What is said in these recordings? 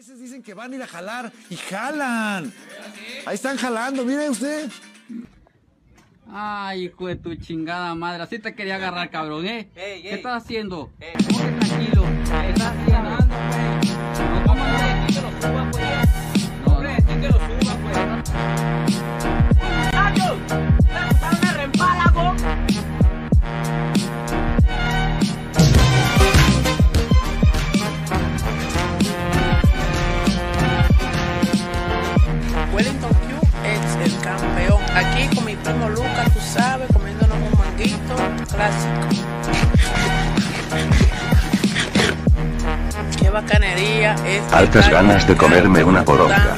veces dicen que van a ir a jalar y jalan. Ahí están jalando, mire usted. Ay, hijo de tu chingada madre, así te quería agarrar, cabrón, ¿eh? Ey, ¿Qué estás haciendo? Ey. Tranquilo. ¿Qué estás haciendo? Primo Lucas, tú sabes, comiéndonos un manguito clásico. Qué bacanería es. Altas ganas de comerme una poronga.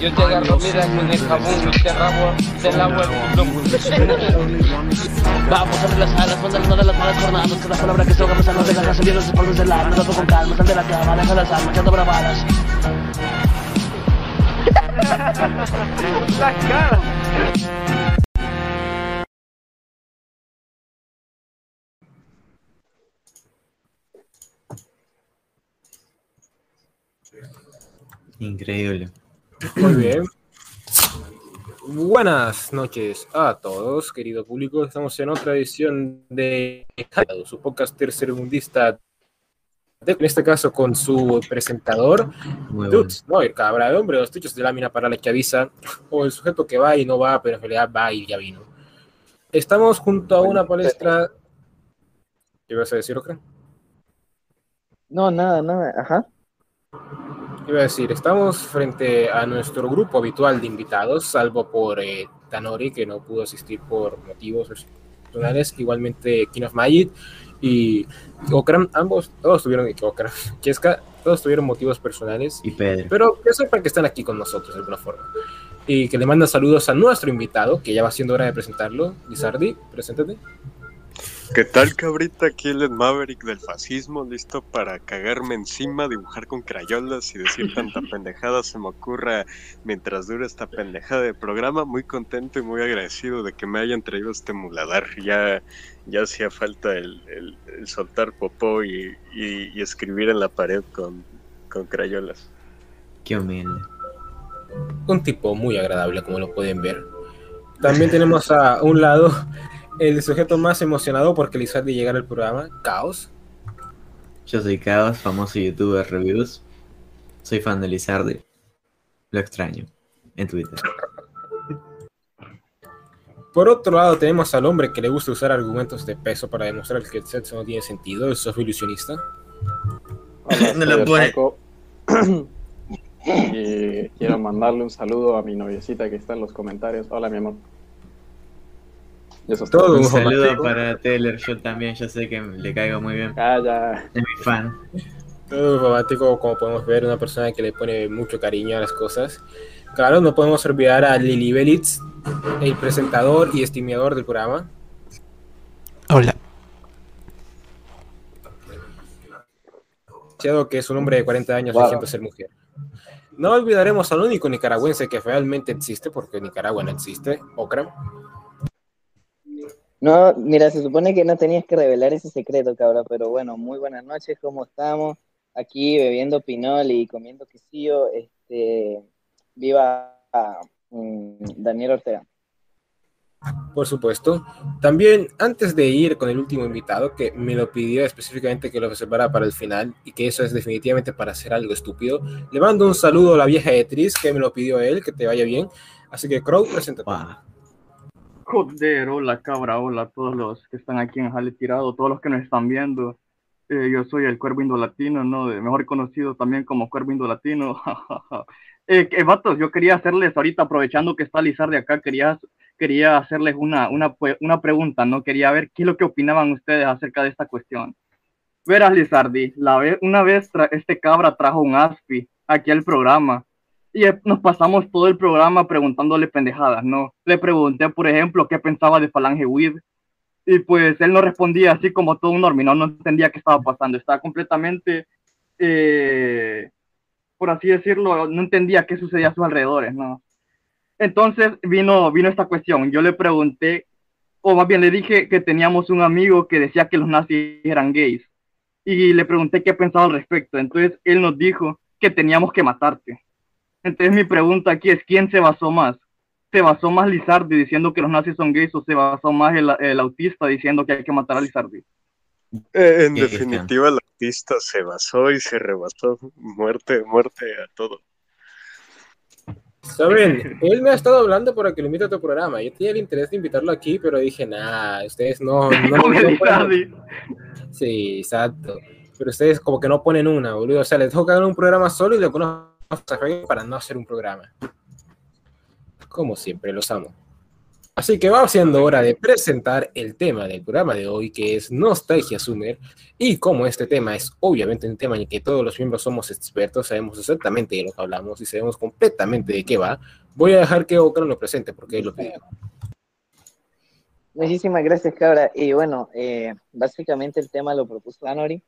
Yo te agarro, mira, con el jabón y te rabo, te lavo el. Vamos a las alas, manda las malas jornadas, cada palabra que se ahoga pesar los dejas salir los espaldos del alma, dando con calma, sal de la cama, deja las armas, echando bravadas. Increíble. Muy bien. Buenas noches a todos, querido público. Estamos en otra edición de su podcast tercermundista. En este caso con su presentador, Muy bueno. Dudes, no, el cabra de hombre, los tuchos de lámina para la que avisa, o el sujeto que va y no va, pero en realidad va y ya vino. Estamos junto a una palestra. ¿Qué ibas a decir, Ocra? No, nada, nada, ajá. Iba a decir, estamos frente a nuestro grupo habitual de invitados, salvo por eh, Tanori, que no pudo asistir por motivos personales, igualmente King of Magic y Okram, ambos, todos tuvieron, Okram, Kieska, todos tuvieron motivos personales, Y Pedro. pero que sepan que están aquí con nosotros de alguna forma. Y que le mandan saludos a nuestro invitado, que ya va siendo hora de presentarlo. Lizardi, preséntate. ¿Qué tal, cabrita? Aquí el Maverick del fascismo, listo para cagarme encima, dibujar con crayolas y decir tanta pendejada se me ocurra mientras dure esta pendejada de programa. Muy contento y muy agradecido de que me hayan traído este muladar. Ya, ya hacía falta el, el- el soltar popó y, y- y escribir en la pared con, con crayolas. Qué humilde. un tipo muy agradable, como lo pueden ver. También tenemos a un lado el sujeto más emocionado porque Lizardi llegara al programa, Caos. Yo soy Chaos, famoso youtuber reviews. Soy fan de Lizardi. Lo extraño. En Twitter. Por otro lado, tenemos al hombre que le gusta usar argumentos de peso para demostrar que el sexo no tiene sentido, el soft ilusionista. Hola, No lo puede. Y quiero mandarle un saludo a mi noviecita que está en los comentarios. Hola, mi amor. Y eso es Todo todo. Un saludo para Taylor. Yo también, yo sé que le caigo muy bien. Calla. Es mi fan. Todo romántico, como podemos ver, una persona que le pone mucho cariño a las cosas. Claro, no podemos olvidar a Lili Belitz, el presentador y estimador del programa. Hola. Que es un hombre de 40 años Wow. fingiendo ser mujer. No olvidaremos al único nicaragüense que realmente existe, porque Nicaragua no existe, Okram. No, mira, se supone que no tenías que revelar ese secreto, cabrón, pero bueno, muy buenas noches, ¿cómo estamos? Aquí bebiendo pinol y comiendo quesillo, este, viva mm, Daniel Ortega. Por supuesto. También, antes de ir con el último invitado, que me lo pidió específicamente que lo reservara para el final, y que eso es definitivamente para hacer algo estúpido, le mando un saludo a la vieja Etris, que me lo pidió él, que te vaya bien. Así que, Crow, preséntate. Guau. Joder, hola cabra, hola todos los que están aquí en Jale Tirado, todos los que nos están viendo. Eh, yo soy el Cuervo Indolatino, ¿no? De- mejor conocido también como Cuervo Indolatino. eh, que, vatos, yo quería hacerles ahorita, aprovechando que está Lizar de acá, quería, quería hacerles una, una, una pregunta, ¿no? Quería ver qué es lo que opinaban ustedes acerca de esta cuestión. Verás, Lizardi, la ve- una vez este cabra trajo un ASPI aquí al programa y nos pasamos todo el programa preguntándole pendejadas, ¿no? Le pregunté, por ejemplo, qué pensaba de Falange Weed y pues él no respondía así como todo un normino, no entendía qué estaba pasando, estaba completamente, eh, por así decirlo, no entendía qué sucedía a sus alrededores, ¿no? Entonces vino, vino esta cuestión, yo le pregunté o más bien le dije que teníamos un amigo que decía que los nazis eran gays. Y le pregunté qué pensaba al respecto. Entonces él nos dijo que teníamos que matarte. Entonces mi pregunta aquí es, ¿quién se basó más? ¿Se basó más Lizardi diciendo que los nazis son gays o se basó más el, el autista diciendo que hay que matar a Lizardi? Eh, en definitiva, el artista se basó y se rebasó. Muerte, muerte a todo. Saben, él me ha estado hablando para que lo invite a tu programa. Yo tenía el interés de invitarlo aquí, pero dije, nah, ustedes no. ponen-. Sí, exacto. Pero ustedes como que no ponen una, boludo. O sea, les toca un programa solo y le conozco para no hacer un programa. Como siempre, los amo. Así que va siendo hora de presentar el tema del programa de hoy, que es Nostalgia Summer. Y como este tema es obviamente un tema en el que todos los miembros somos expertos, sabemos exactamente de lo que hablamos y sabemos completamente de qué va, voy a dejar que Ocran lo presente porque él lo pidió. Muchísimas gracias, Cabra. Y bueno, eh, básicamente el tema lo propuso Anori,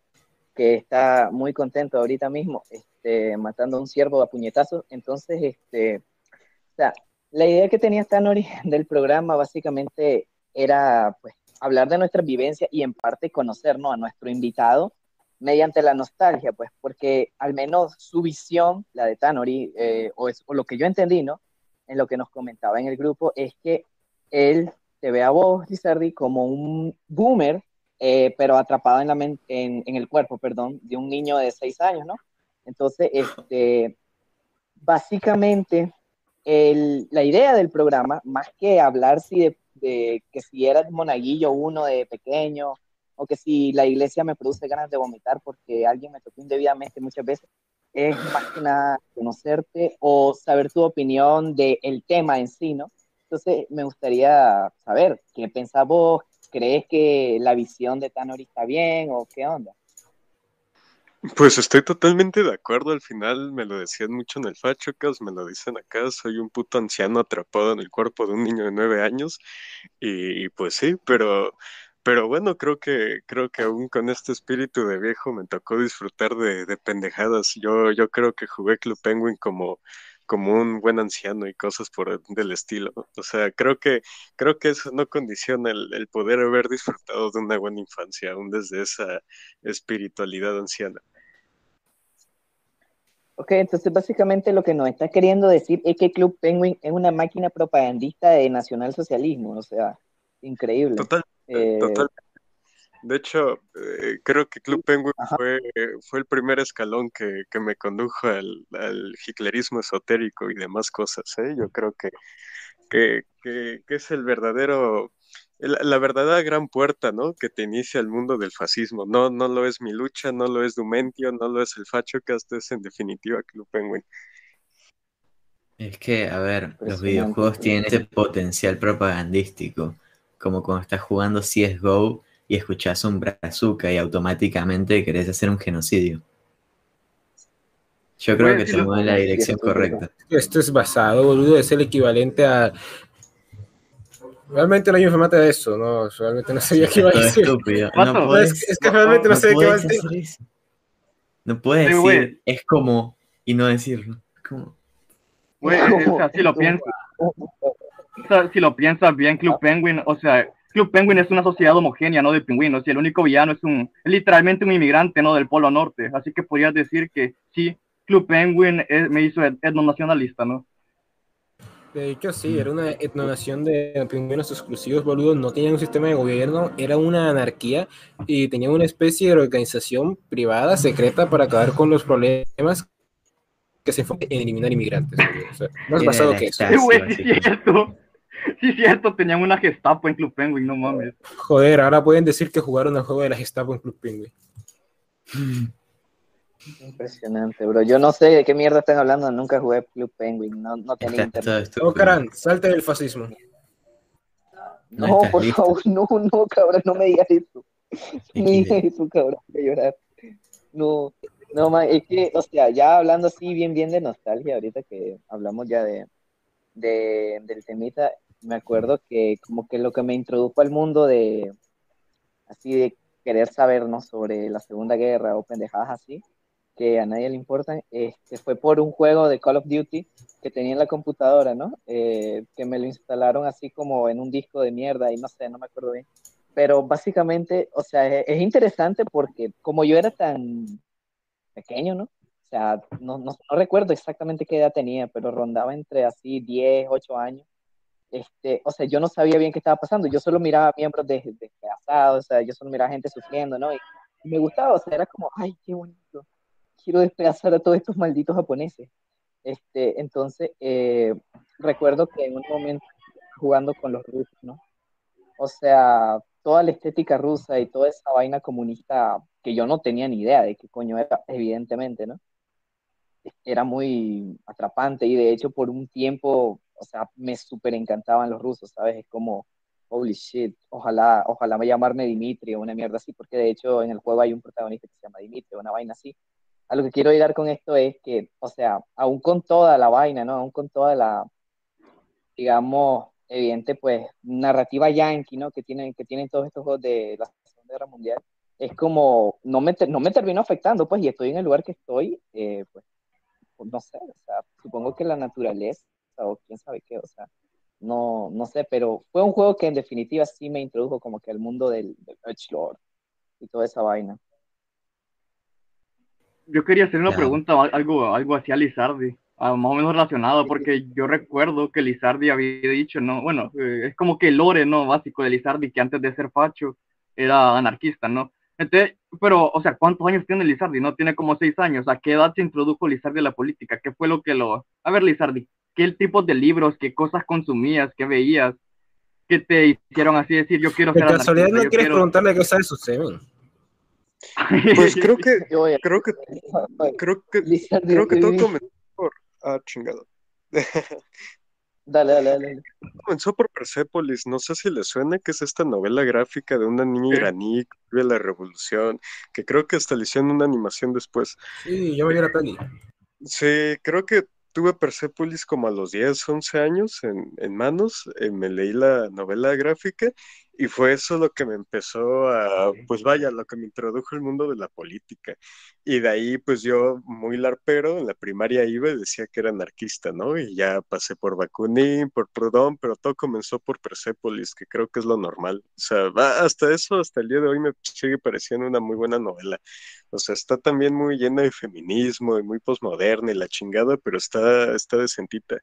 que está muy contento ahorita mismo, este, matando a un ciervo a puñetazos. Entonces, este, o sea, la idea que tenía Tanori del programa básicamente era pues hablar de nuestra vivencia y en parte conocernos a nuestro invitado mediante la nostalgia, pues porque al menos su visión, la de Tanori, eh, o, es, lo que yo entendí, ¿no? En lo que nos comentaba en el grupo, es que él te ve a vos, Lizardi, como un boomer, eh, pero atrapado en, la en el cuerpo, perdón, de un niño de seis años, ¿no? Entonces, este, básicamente, el- la idea del programa, más que hablar si de, que si era monaguillo uno de pequeño, o que si la iglesia me produce ganas de vomitar porque alguien me tocó indebidamente muchas veces, es más que nada conocerte o saber tu opinión del tema en sí, ¿no? Entonces, me gustaría saber qué pensás vos, ¿crees que la visión de Tanori está bien o qué onda? Pues estoy totalmente de acuerdo. Al final me lo decían mucho en el Fachocas, me lo dicen acá. Soy un puto anciano atrapado en el cuerpo de un niño de nueve años. Y pues sí, pero, pero bueno, creo que, creo que aún con este espíritu de viejo me tocó disfrutar de, de pendejadas. Yo, yo creo que jugué Club Penguin como, como un buen anciano y cosas por el- del estilo. O sea, creo que, creo que eso no condiciona el, el poder haber disfrutado de una buena infancia, aún desde esa espiritualidad anciana. Ok, entonces básicamente lo que nos está queriendo decir es que Club Penguin es una máquina propagandista de nacionalsocialismo, o sea, increíble. Total, Eh, total. De hecho, eh, creo que Club Penguin fue, fue el primer escalón que, que me condujo al, al hitlerismo esotérico y demás cosas, ¿eh? Yo creo que, que, que, que es el verdadero, la, la verdadera gran puerta, ¿no? Que te inicia al mundo del fascismo. No, no lo es mi lucha, no lo es Dumentio, no lo es el Fachocast, es en definitiva Club Penguin. Es que, a ver, los videojuegos tienen ese potencial propagandístico, como cuando estás jugando CSGO y escuchas un bazooka y automáticamente querés hacer un genocidio. Yo creo que se mueve en la dirección correcta. Esto es basado, boludo, es el equivalente a. Realmente no hay informate de eso, no, realmente no sabía qué iba a decir. estúpido. No No, puedes, es, que- es que realmente no, sé de qué tema. hacer eso. No puedes Sí, decir, es como, y no decirlo. Como, Güey, o sea, si lo piensas, o sea, si lo piensas bien, Club Penguin, o sea, Club Penguin es una sociedad homogénea, ¿no? De pingüinos, y el único villano es un, es literalmente un inmigrante, ¿no? Del Polo Norte, así que podrías decir que sí, Club Penguin es- me hizo et- etnonacionalista, ¿no? De hecho, sí, era una etnonación de pingüinos exclusivos, boludo. No tenían un sistema de gobierno, era una anarquía y tenían una especie de organización privada, secreta, para acabar con los problemas que se enfocan en eliminar inmigrantes. boludo. O sea, más basado que eso. Sí, güey, sí, básicamente. cierto. Sí, cierto, tenían una Gestapo en Club Penguin, no mames. Joder, ahora pueden decir que jugaron al juego de la Gestapo en Club Penguin. Impresionante, bro. Yo no sé de qué mierda están hablando, nunca jugué Club Penguin, no, no tenía internet. Oh, Karan, salte del fascismo. No No, por listo. favor, no, no, cabrón, no me digas eso. No me digas eso, cabrón, voy a llorar. No, no, man, es que, o sea, ya hablando así bien, bien de nostalgia, ahorita que hablamos ya de, de, del temita, me acuerdo que como que lo que me introdujo al mundo de, así de querer saber, ¿no? Sobre la Segunda Guerra o pendejadas así, que a nadie le importan, fue por un juego de Call of Duty que tenía en la computadora, ¿no? Eh, que me lo instalaron así como en un disco de mierda y no sé, no me acuerdo bien. Pero básicamente, o sea, es, es interesante porque como yo era tan pequeño, ¿no? O sea, no, no, no recuerdo exactamente qué edad tenía, pero rondaba entre así 10, 8 años este, o sea, yo no sabía bien qué estaba pasando, yo solo miraba miembros despedazados, o sea, yo solo miraba gente sufriendo, ¿no? Y, me gustaba, o sea, era como, ay, qué bonito, quiero despedazar a todos estos malditos japoneses. Este, entonces, eh, recuerdo que en un momento jugando con los rusos, ¿no? O sea, toda la estética rusa y toda esa vaina comunista que yo no tenía ni idea de qué coño era, evidentemente, ¿no? Era muy atrapante y de hecho por un tiempo o sea, me súper encantaban los rusos, ¿sabes? Es como, holy shit, ojalá, ojalá me llamarme Dimitri o una mierda así, porque de hecho en el juego hay un protagonista que se llama Dimitri, una vaina así. A lo que quiero llegar con esto es que, o sea, aún con toda la vaina, ¿no? Aún con toda la, digamos, evidente, pues, narrativa yankee, ¿no? Que tienen, que tienen todos estos juegos de la Segunda Guerra Mundial, es como, no me, no me terminó afectando, pues, y estoy en el lugar que estoy, eh, pues, no sé, o sea, supongo que la naturaleza o quién sabe qué, o sea, no, no sé, pero fue un juego que en definitiva sí me introdujo como que al mundo del, del Lord y toda esa vaina. Yo quería hacer una pregunta, algo, algo así a Lizardi, más o menos relacionado, porque yo recuerdo que Lizardi había dicho, no, bueno, eh, es como que el lore, ¿no? Básico de Lizardi, que antes de ser facho era anarquista, ¿no? Entonces, pero, o sea, ¿cuántos años tiene Lizardi? No tiene como seis años. ¿A qué edad se introdujo Lizardi a la política? ¿Qué fue lo que lo... A ver, Lizardi, qué tipo de libros, qué cosas consumías, qué veías, que te hicieron así decir, yo quiero ser De casualidad no quieres quiero... preguntarle qué sabe su semen. Pues creo que, creo que, creo que, creo que todo comenzó por, ah, chingado. Dale, dale, dale. Comenzó por Persepolis, no sé si le suena que es esta novela gráfica de una niña iraní que vive la revolución, que creo que hasta le hicieron una animación después. Sí, yo vi la peli. Sí, creo que tuve Persepolis como a los 10, 11 años en, en manos, eh, me leí la novela gráfica y fue eso lo que me empezó a, pues vaya, lo que me introdujo al mundo de la política. Y de ahí, pues yo, muy larpero, en la primaria iba y decía que era anarquista, ¿no? Y ya pasé por Bakunin, por Proudhon, pero todo comenzó por Persepolis, que creo que es lo normal. O sea, hasta eso, hasta el día de hoy me sigue pareciendo una muy buena novela. O sea, está también muy llena de feminismo y muy posmoderna y la chingada, pero está, está decentita.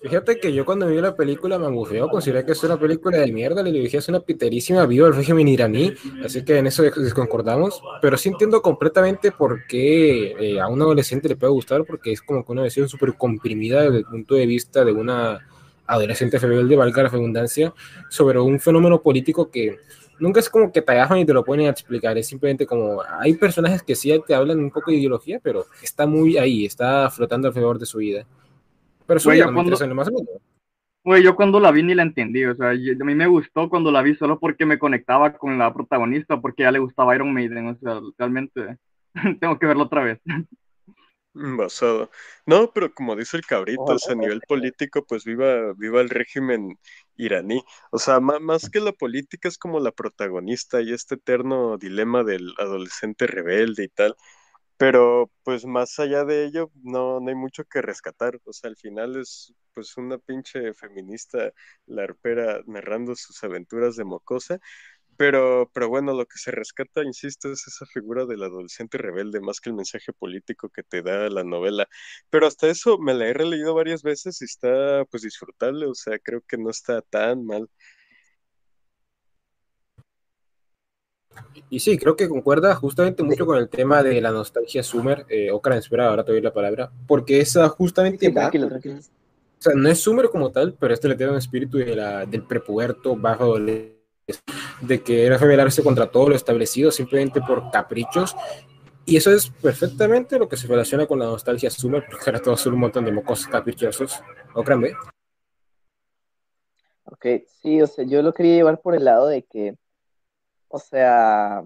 Fíjate que yo cuando vi la película me angufeó, consideré que es una película de mierda, le dije es una piterísima viva el régimen iraní, así que en eso desconcordamos, pero sí entiendo completamente por qué eh, a un adolescente le puede gustar, porque es como que una versión súper comprimida desde el punto de vista de una adolescente rebelde, valga la redundancia, sobre un fenómeno político que nunca es como que te agarran y te lo ponen a explicar, es simplemente como, hay personajes que sí te hablan un poco de ideología, pero está muy ahí, está flotando alrededor de su vida. Pero eso ya cuando, más Güey, yo cuando la vi ni la entendí, o sea, a mí me gustó cuando la vi solo porque me conectaba con la protagonista, porque ya le gustaba Iron Maiden, o sea, realmente tengo que verlo otra vez. Basado. No, pero como dice el cabrito, o sea, a nivel político, pues viva, viva el régimen iraní. O sea, más que la política es como la protagonista y este eterno dilema del adolescente rebelde y tal. Pero pues más allá de ello, no, no hay mucho que rescatar. O sea, al final es pues una pinche feminista larpera narrando sus aventuras de mocosa. Pero, pero bueno, lo que se rescata, insisto, es esa figura del adolescente rebelde, más que el mensaje político que te da la novela. Pero hasta eso me la he releído varias veces y está pues disfrutable, o sea, creo que no está tan mal. Y sí, creo que concuerda justamente mucho con el tema de la nostalgia Sumer, eh, espera, ahora te doy la palabra, porque esa justamente... tranquilo, tranquilo. O sea, no es Sumer como tal, pero este le tiene un espíritu de la, del prepuberto bajo de querer rebelarse contra todo lo establecido simplemente por caprichos. Y eso es perfectamente lo que se relaciona con la nostalgia Sumer, porque ahora todos son un montón de mocos caprichosos. Okran, ¿ve? Ok, sí, o sea, yo lo quería llevar por el lado de que o sea,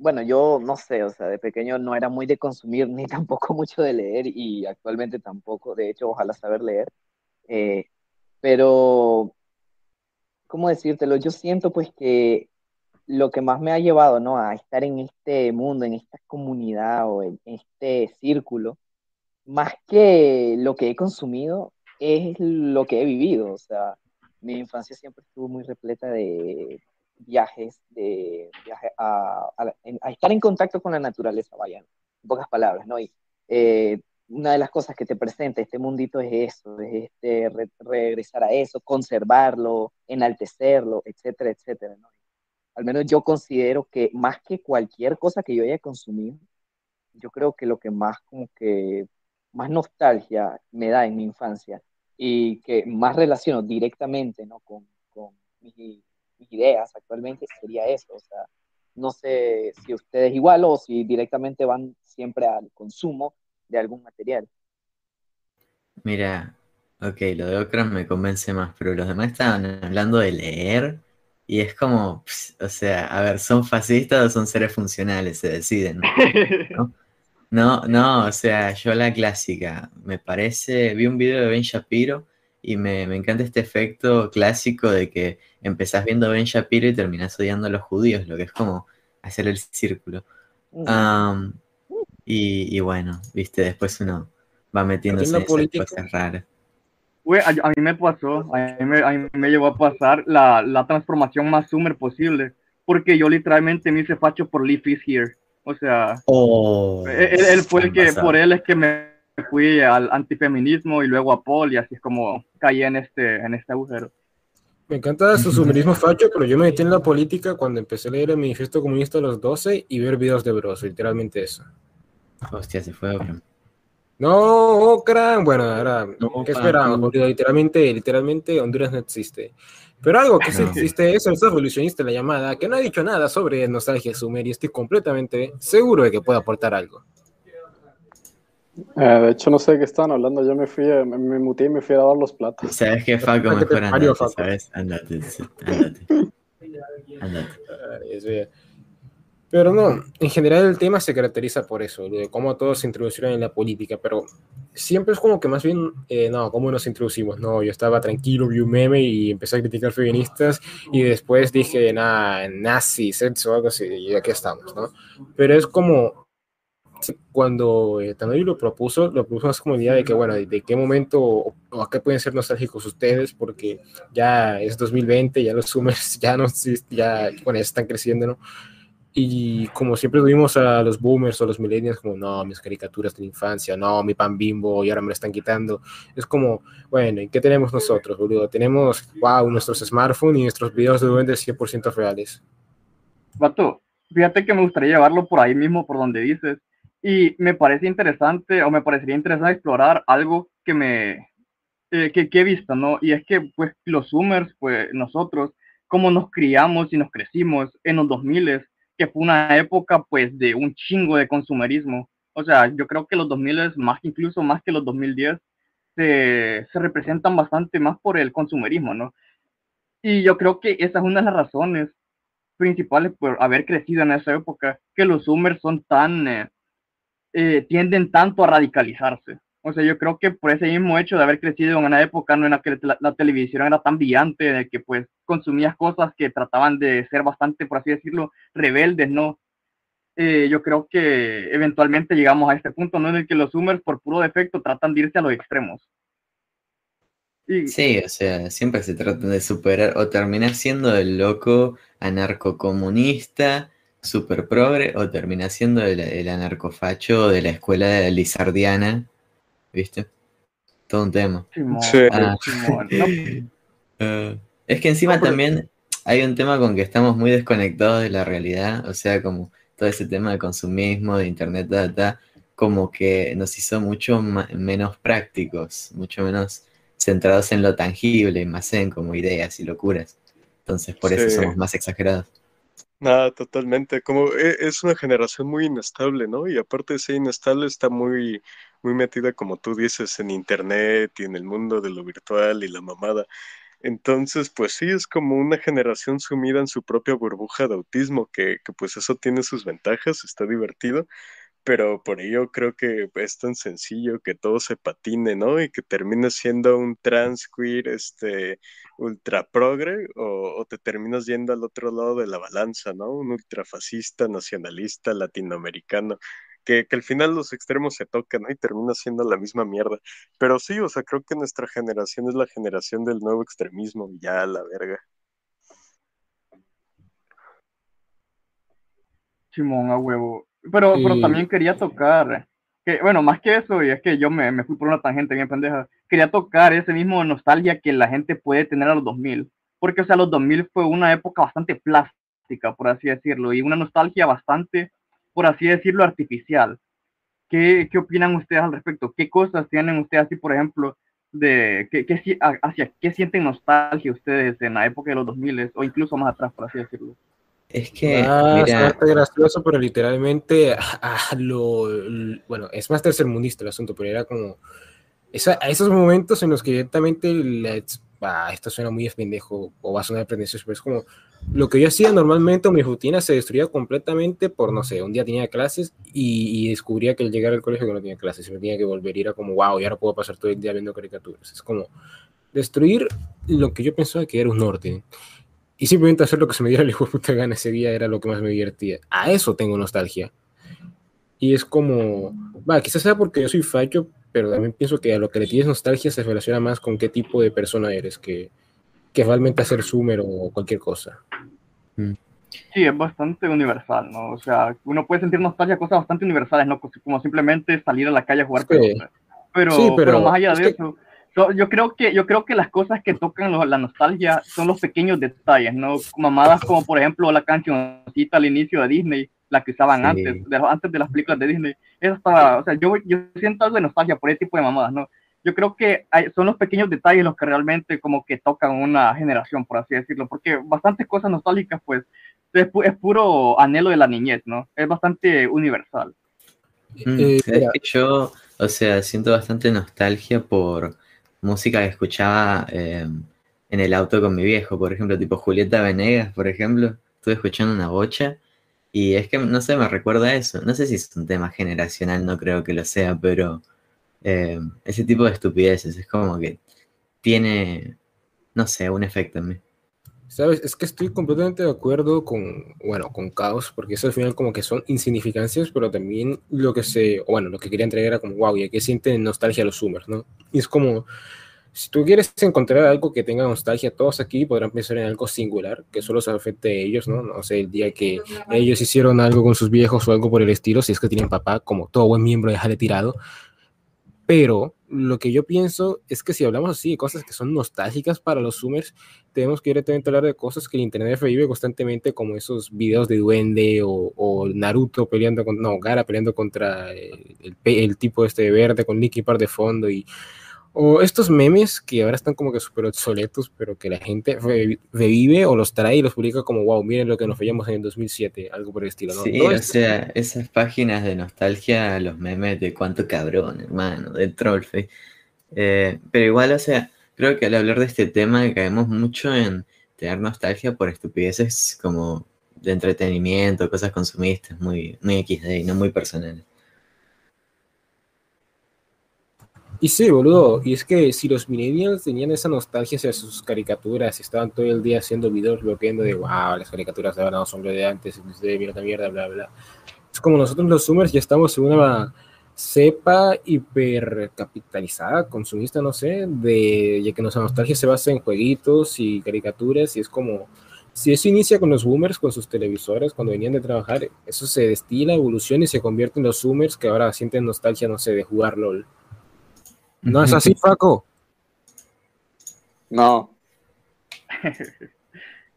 bueno, yo no sé, o sea, de pequeño no era muy de consumir ni tampoco mucho de leer y actualmente tampoco, de hecho, ojalá saber leer. Eh, pero, ¿cómo decírtelo? Yo siento pues que lo que más me ha llevado, ¿no? A estar en este mundo, en esta comunidad o en este círculo, más que lo que he consumido, es lo que he vivido. O sea, mi infancia siempre estuvo muy repleta de viajes, de viaje a, a- a estar en contacto con la naturaleza, vaya, en pocas palabras, ¿no? Y eh, una de las cosas que te presenta este mundito es eso, es este, re- regresar a eso, conservarlo, enaltecerlo, etcétera, etcétera, ¿no? Al menos yo considero que más que cualquier cosa que yo haya consumido, yo creo que lo que más como que más nostalgia me da en mi infancia y que más relaciono directamente, ¿no? con, con ideas actualmente sería eso, o sea, no sé si ustedes igual o si directamente van siempre al consumo de algún material. Mira, ok, lo de Okran me convence más, pero los demás estaban hablando de leer y es como, ps, o sea, a ver, ¿son fascistas o son seres funcionales? Se deciden, ¿no? No, no, o sea, yo la clásica, me parece, vi un video de Ben Shapiro y me, me encanta este efecto clásico de que empezás viendo Ben Shapiro y terminás odiando a los judíos, lo que es como hacer el círculo. Am, y, y bueno, viste, después uno va metiéndose en esas cosas raras. Güey, a, a mí me pasó, a mí me, a mí me llegó a pasar la, la transformación más summer posible, porque yo literalmente me hice facho por Leaf is Here. O sea, Oh, él, él fue el que, pasado. por él es que me fui al antifeminismo y luego a Paul y así es como caí en este, en este agujero. Me encanta su sumerismo facho, pero yo me metí en la política cuando empecé a leer el manifiesto comunista a los 12 y ver videos de Bros, literalmente eso. Hostia, se fue Okran. No, Okran, bueno, ahora, ¿qué papi. esperamos? Porque literalmente, literalmente Honduras no existe. Pero algo que sí No. existe es el revolucionista la llamada, que no ha dicho nada sobre nostalgia sumer y estoy completamente seguro de que puede aportar algo. Eh, de hecho, no sé de qué estaban hablando. Yo me fui, a- me, me muteé y me fui a lavar los platos. ¿Sabes qué, Faco? ¿Qué te Mejor andate? ¿sabes? Andate, andate. Andate. Pero no, en general el tema se caracteriza por eso, de cómo todos se introducieron en la política, pero siempre es como que más bien, eh, no, ¿cómo nos introducimos? No, yo estaba tranquilo, vi un meme y empecé a criticar feministas y después dije, nada, nazis, sexo, algo así, y aquí estamos, ¿no? Pero es como, cuando eh, Tanori lo propuso, lo propuso más como idea de que, bueno, de, de qué momento o, o a qué pueden ser nostálgicos ustedes, porque ya es 2020, ya los Zoomers ya no ya, bueno, ya están creciendo, ¿no? Y como siempre tuvimos a los boomers o los millennials como, no, mis caricaturas de la infancia, no, mi pan bimbo, y ahora me lo están quitando. Es como, bueno, ¿y qué tenemos nosotros, boludo? Tenemos, wow, nuestros smartphones y nuestros videos de duendes 100% reales. Vato, fíjate que me gustaría llevarlo por ahí mismo, por donde dices. Y me parece interesante, o me parecería interesante explorar algo que me eh, que, he visto, ¿no? Y es que, pues, los Zoomers, pues, nosotros, como nos criamos y nos crecimos en los 2000 que fue una época, pues, de un chingo de consumerismo. O sea, yo creo que los 2000 más, incluso más que los 2010, se, se representan bastante más por el consumerismo, ¿no? Y yo creo que esa es una de las razones principales por haber crecido en esa época, que los Zoomers son tan, eh, eh, tienden tanto a radicalizarse. O sea, yo creo que por ese mismo hecho de haber crecido en una época ¿no? en la que la, la televisión era tan brillante, de que pues consumías cosas que trataban de ser bastante, por así decirlo, rebeldes, ¿no? Eh, yo creo que eventualmente llegamos a este punto, ¿no? En el que los Zoomers por puro defecto tratan de irse a los extremos. Y, Sí, o sea, siempre se trata de superar o terminar siendo el loco anarcocomunista, super progre, o terminar siendo el, el anarcofacho de la escuela lizardiana, ¿viste? Todo un tema. Sí. Ah. No, Eh, es que encima No, pero- también hay un tema con que estamos muy desconectados de la realidad, o sea, como todo ese tema de consumismo, de internet, data, como que nos hizo mucho menos prácticos, mucho menos centrados en lo tangible, más en como ideas y locuras. Entonces, por eso somos más exagerados. Nada, totalmente. Como e- es una generación muy inestable, ¿no? Y aparte de ser inestable, está muy, muy metida, como tú dices, en internet y en el mundo de lo virtual y la mamada. Entonces, pues sí, es como una generación sumida en su propia burbuja de autismo, que, que pues eso tiene sus ventajas, está divertido, pero por ello creo que es tan sencillo que todo se patine, ¿no? Y que termines siendo un trans queer, este, ultra progre, o, o te terminas yendo al otro lado de la balanza, ¿no? Un ultrafascista, nacionalista, latinoamericano. Que, al final los extremos se tocan, ¿no? Y termina siendo la misma mierda. Pero sí, o sea, creo que nuestra generación es la generación del nuevo extremismo, ya a la verga. Simón, a huevo. Pero, pero Y- también quería tocar, que, bueno, más que eso, y es que yo me, me fui por una tangente bien pendeja, quería tocar ese mismo nostalgia que la gente puede tener a los 2000, porque, o sea, los 2000 fue una época bastante plástica, por así decirlo, y una nostalgia bastante, por así decirlo, artificial. ¿Qué, qué opinan ustedes al respecto? ¿Qué cosas tienen ustedes así, por ejemplo, de qué, qué hacia qué sienten nostalgia ustedes en la época de los 2000 o incluso más atrás, por así decirlo? Es que, Ah, mira, gracioso, pero literalmente ah, lo, l- bueno, es más tercermundista el asunto, pero era como esa- a esos momentos en los que directamente la- ah, esto suena muy pendejo o va a sonar pretencioso, pero es como lo que yo hacía normalmente o mi rutina se destruía completamente por, no sé, un día tenía clases y, y descubría que al llegar al colegio que no tenía clases y me tenía que volver y era como, wow, y ahora puedo pasar todo el día viendo caricaturas. Es como destruir lo que yo pensaba que era un orden. Y simplemente hacer lo que se me diera el hijo de puta gana ese día era lo que más me divertía. A eso tengo nostalgia. Y es como, va, quizás sea porque yo soy facho, pero también pienso que a lo que le tienes nostalgia se relaciona más con qué tipo de persona eres, que, que realmente hacer Sumer o cualquier cosa. Sí, es bastante universal, ¿no? O sea, uno puede sentir nostalgia cosas bastante universales, ¿no? Como simplemente salir a la calle a jugar pelota. Pero, sí, pero, pero más allá de que- eso, so- yo creo que yo creo que las cosas que tocan lo- la nostalgia son los pequeños detalles, ¿no? Mamadas como por ejemplo la cancioncita al inicio de Disney, la que usaban Sí. antes, de, antes de las películas de Disney. Eso estaba, o sea, yo, yo siento algo de nostalgia por ese tipo de mamadas, ¿no? Yo creo que hay- son los pequeños detalles los que realmente como que tocan una generación, por así decirlo, porque bastantes cosas nostálgicas, pues, es, pu- es puro anhelo de la niñez, ¿no? Es bastante universal. Mm, Eh, ¿sabes mira. que yo, o sea, siento bastante nostalgia por música que escuchaba eh, en el auto con mi viejo, por ejemplo, tipo Julieta Venegas, por ejemplo, estuve escuchando una bocha y es que, no sé, me recuerda a eso. No sé si es un tema generacional, no creo que lo sea, pero eh, ese tipo de estupideces es como que tiene, no sé, un efecto en mí. ¿Sabes? Es que estoy completamente de acuerdo con, bueno, con Caos, porque eso al final como que son insignificancias, pero también lo que se, bueno, lo que quería entregar era como, wow, ¿y a qué sienten nostalgia los Zoomers, no? Y es como, si tú quieres encontrar algo que tenga nostalgia, todos aquí podrán pensar en algo singular, que solo se afecte a ellos, ¿no? No sé, el día que ellos hicieron algo con sus viejos o algo por el estilo, si es que tienen papá, como todo buen miembro, déjale tirado. Pero lo que yo pienso es que si hablamos así de cosas que son nostálgicas para los Zoomers, tenemos que directamente hablar de cosas que el internet revive constantemente, como esos videos de Duende o, o Naruto peleando con, no, Gara peleando contra el, el pe- el tipo este de verde con Linkin Park de fondo y o estos memes que ahora están como que súper obsoletos, pero que la gente revi- revive o los trae y los publica como, wow, miren lo que nos veíamos en el 2007, algo por el estilo, ¿no? Sí, No o sea, esas páginas de nostalgia, los memes de cuánto cabrón, hermano, de Trollface. Eh, pero igual, o sea, creo que al hablar de este tema caemos mucho en tener nostalgia por estupideces como de entretenimiento, cosas consumistas, muy, muy XD y no muy personales. Y sí, boludo, y es que si los millennials tenían esa nostalgia hacia sus caricaturas estaban todo el día haciendo videos bloqueando de wow, las caricaturas de ahora son lo de antes, de mira esta mierda, bla, bla. Es como nosotros los Zoomers ya estamos en una cepa hipercapitalizada, consumista, no sé, de ya que nuestra nostalgia se basa en jueguitos y caricaturas y es como si eso inicia con los boomers, con sus televisores, cuando venían de trabajar, eso se destila, evoluciona y se convierte en los zoomers que ahora sienten nostalgia, no sé, de jugar LOL. ¿No es así, Paco? No.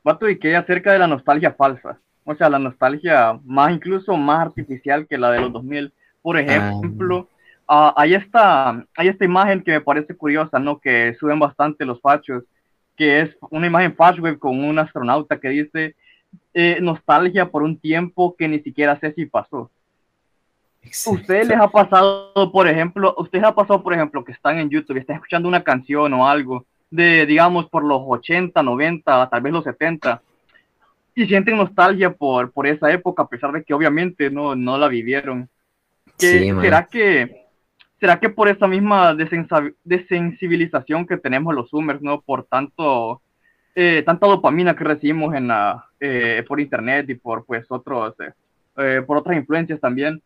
Vato, y que acerca de la nostalgia falsa. O sea, la nostalgia más, incluso más artificial que la de los 2000. Por ejemplo, ah, hay, esta, hay esta imagen que me parece curiosa, ¿no? Que suben bastante los fachos, que es una imagen fashweb con un astronauta que dice eh, nostalgia por un tiempo que ni siquiera sé si pasó. ¿Ustedes les ha pasado, por ejemplo, ustedes ha pasado, por ejemplo, que están en YouTube y están escuchando una canción o algo de, digamos, por los 80, 90, tal vez los 70, y sienten nostalgia por, por esa época, a pesar de que obviamente no, no la vivieron? Que, Sí. ¿Será que será que por esa misma desensibilización que tenemos los Zoomers, ¿no? Por tanto, eh, tanta dopamina que recibimos en la, eh, por internet y por pues otros, eh, eh, por otras influencias también,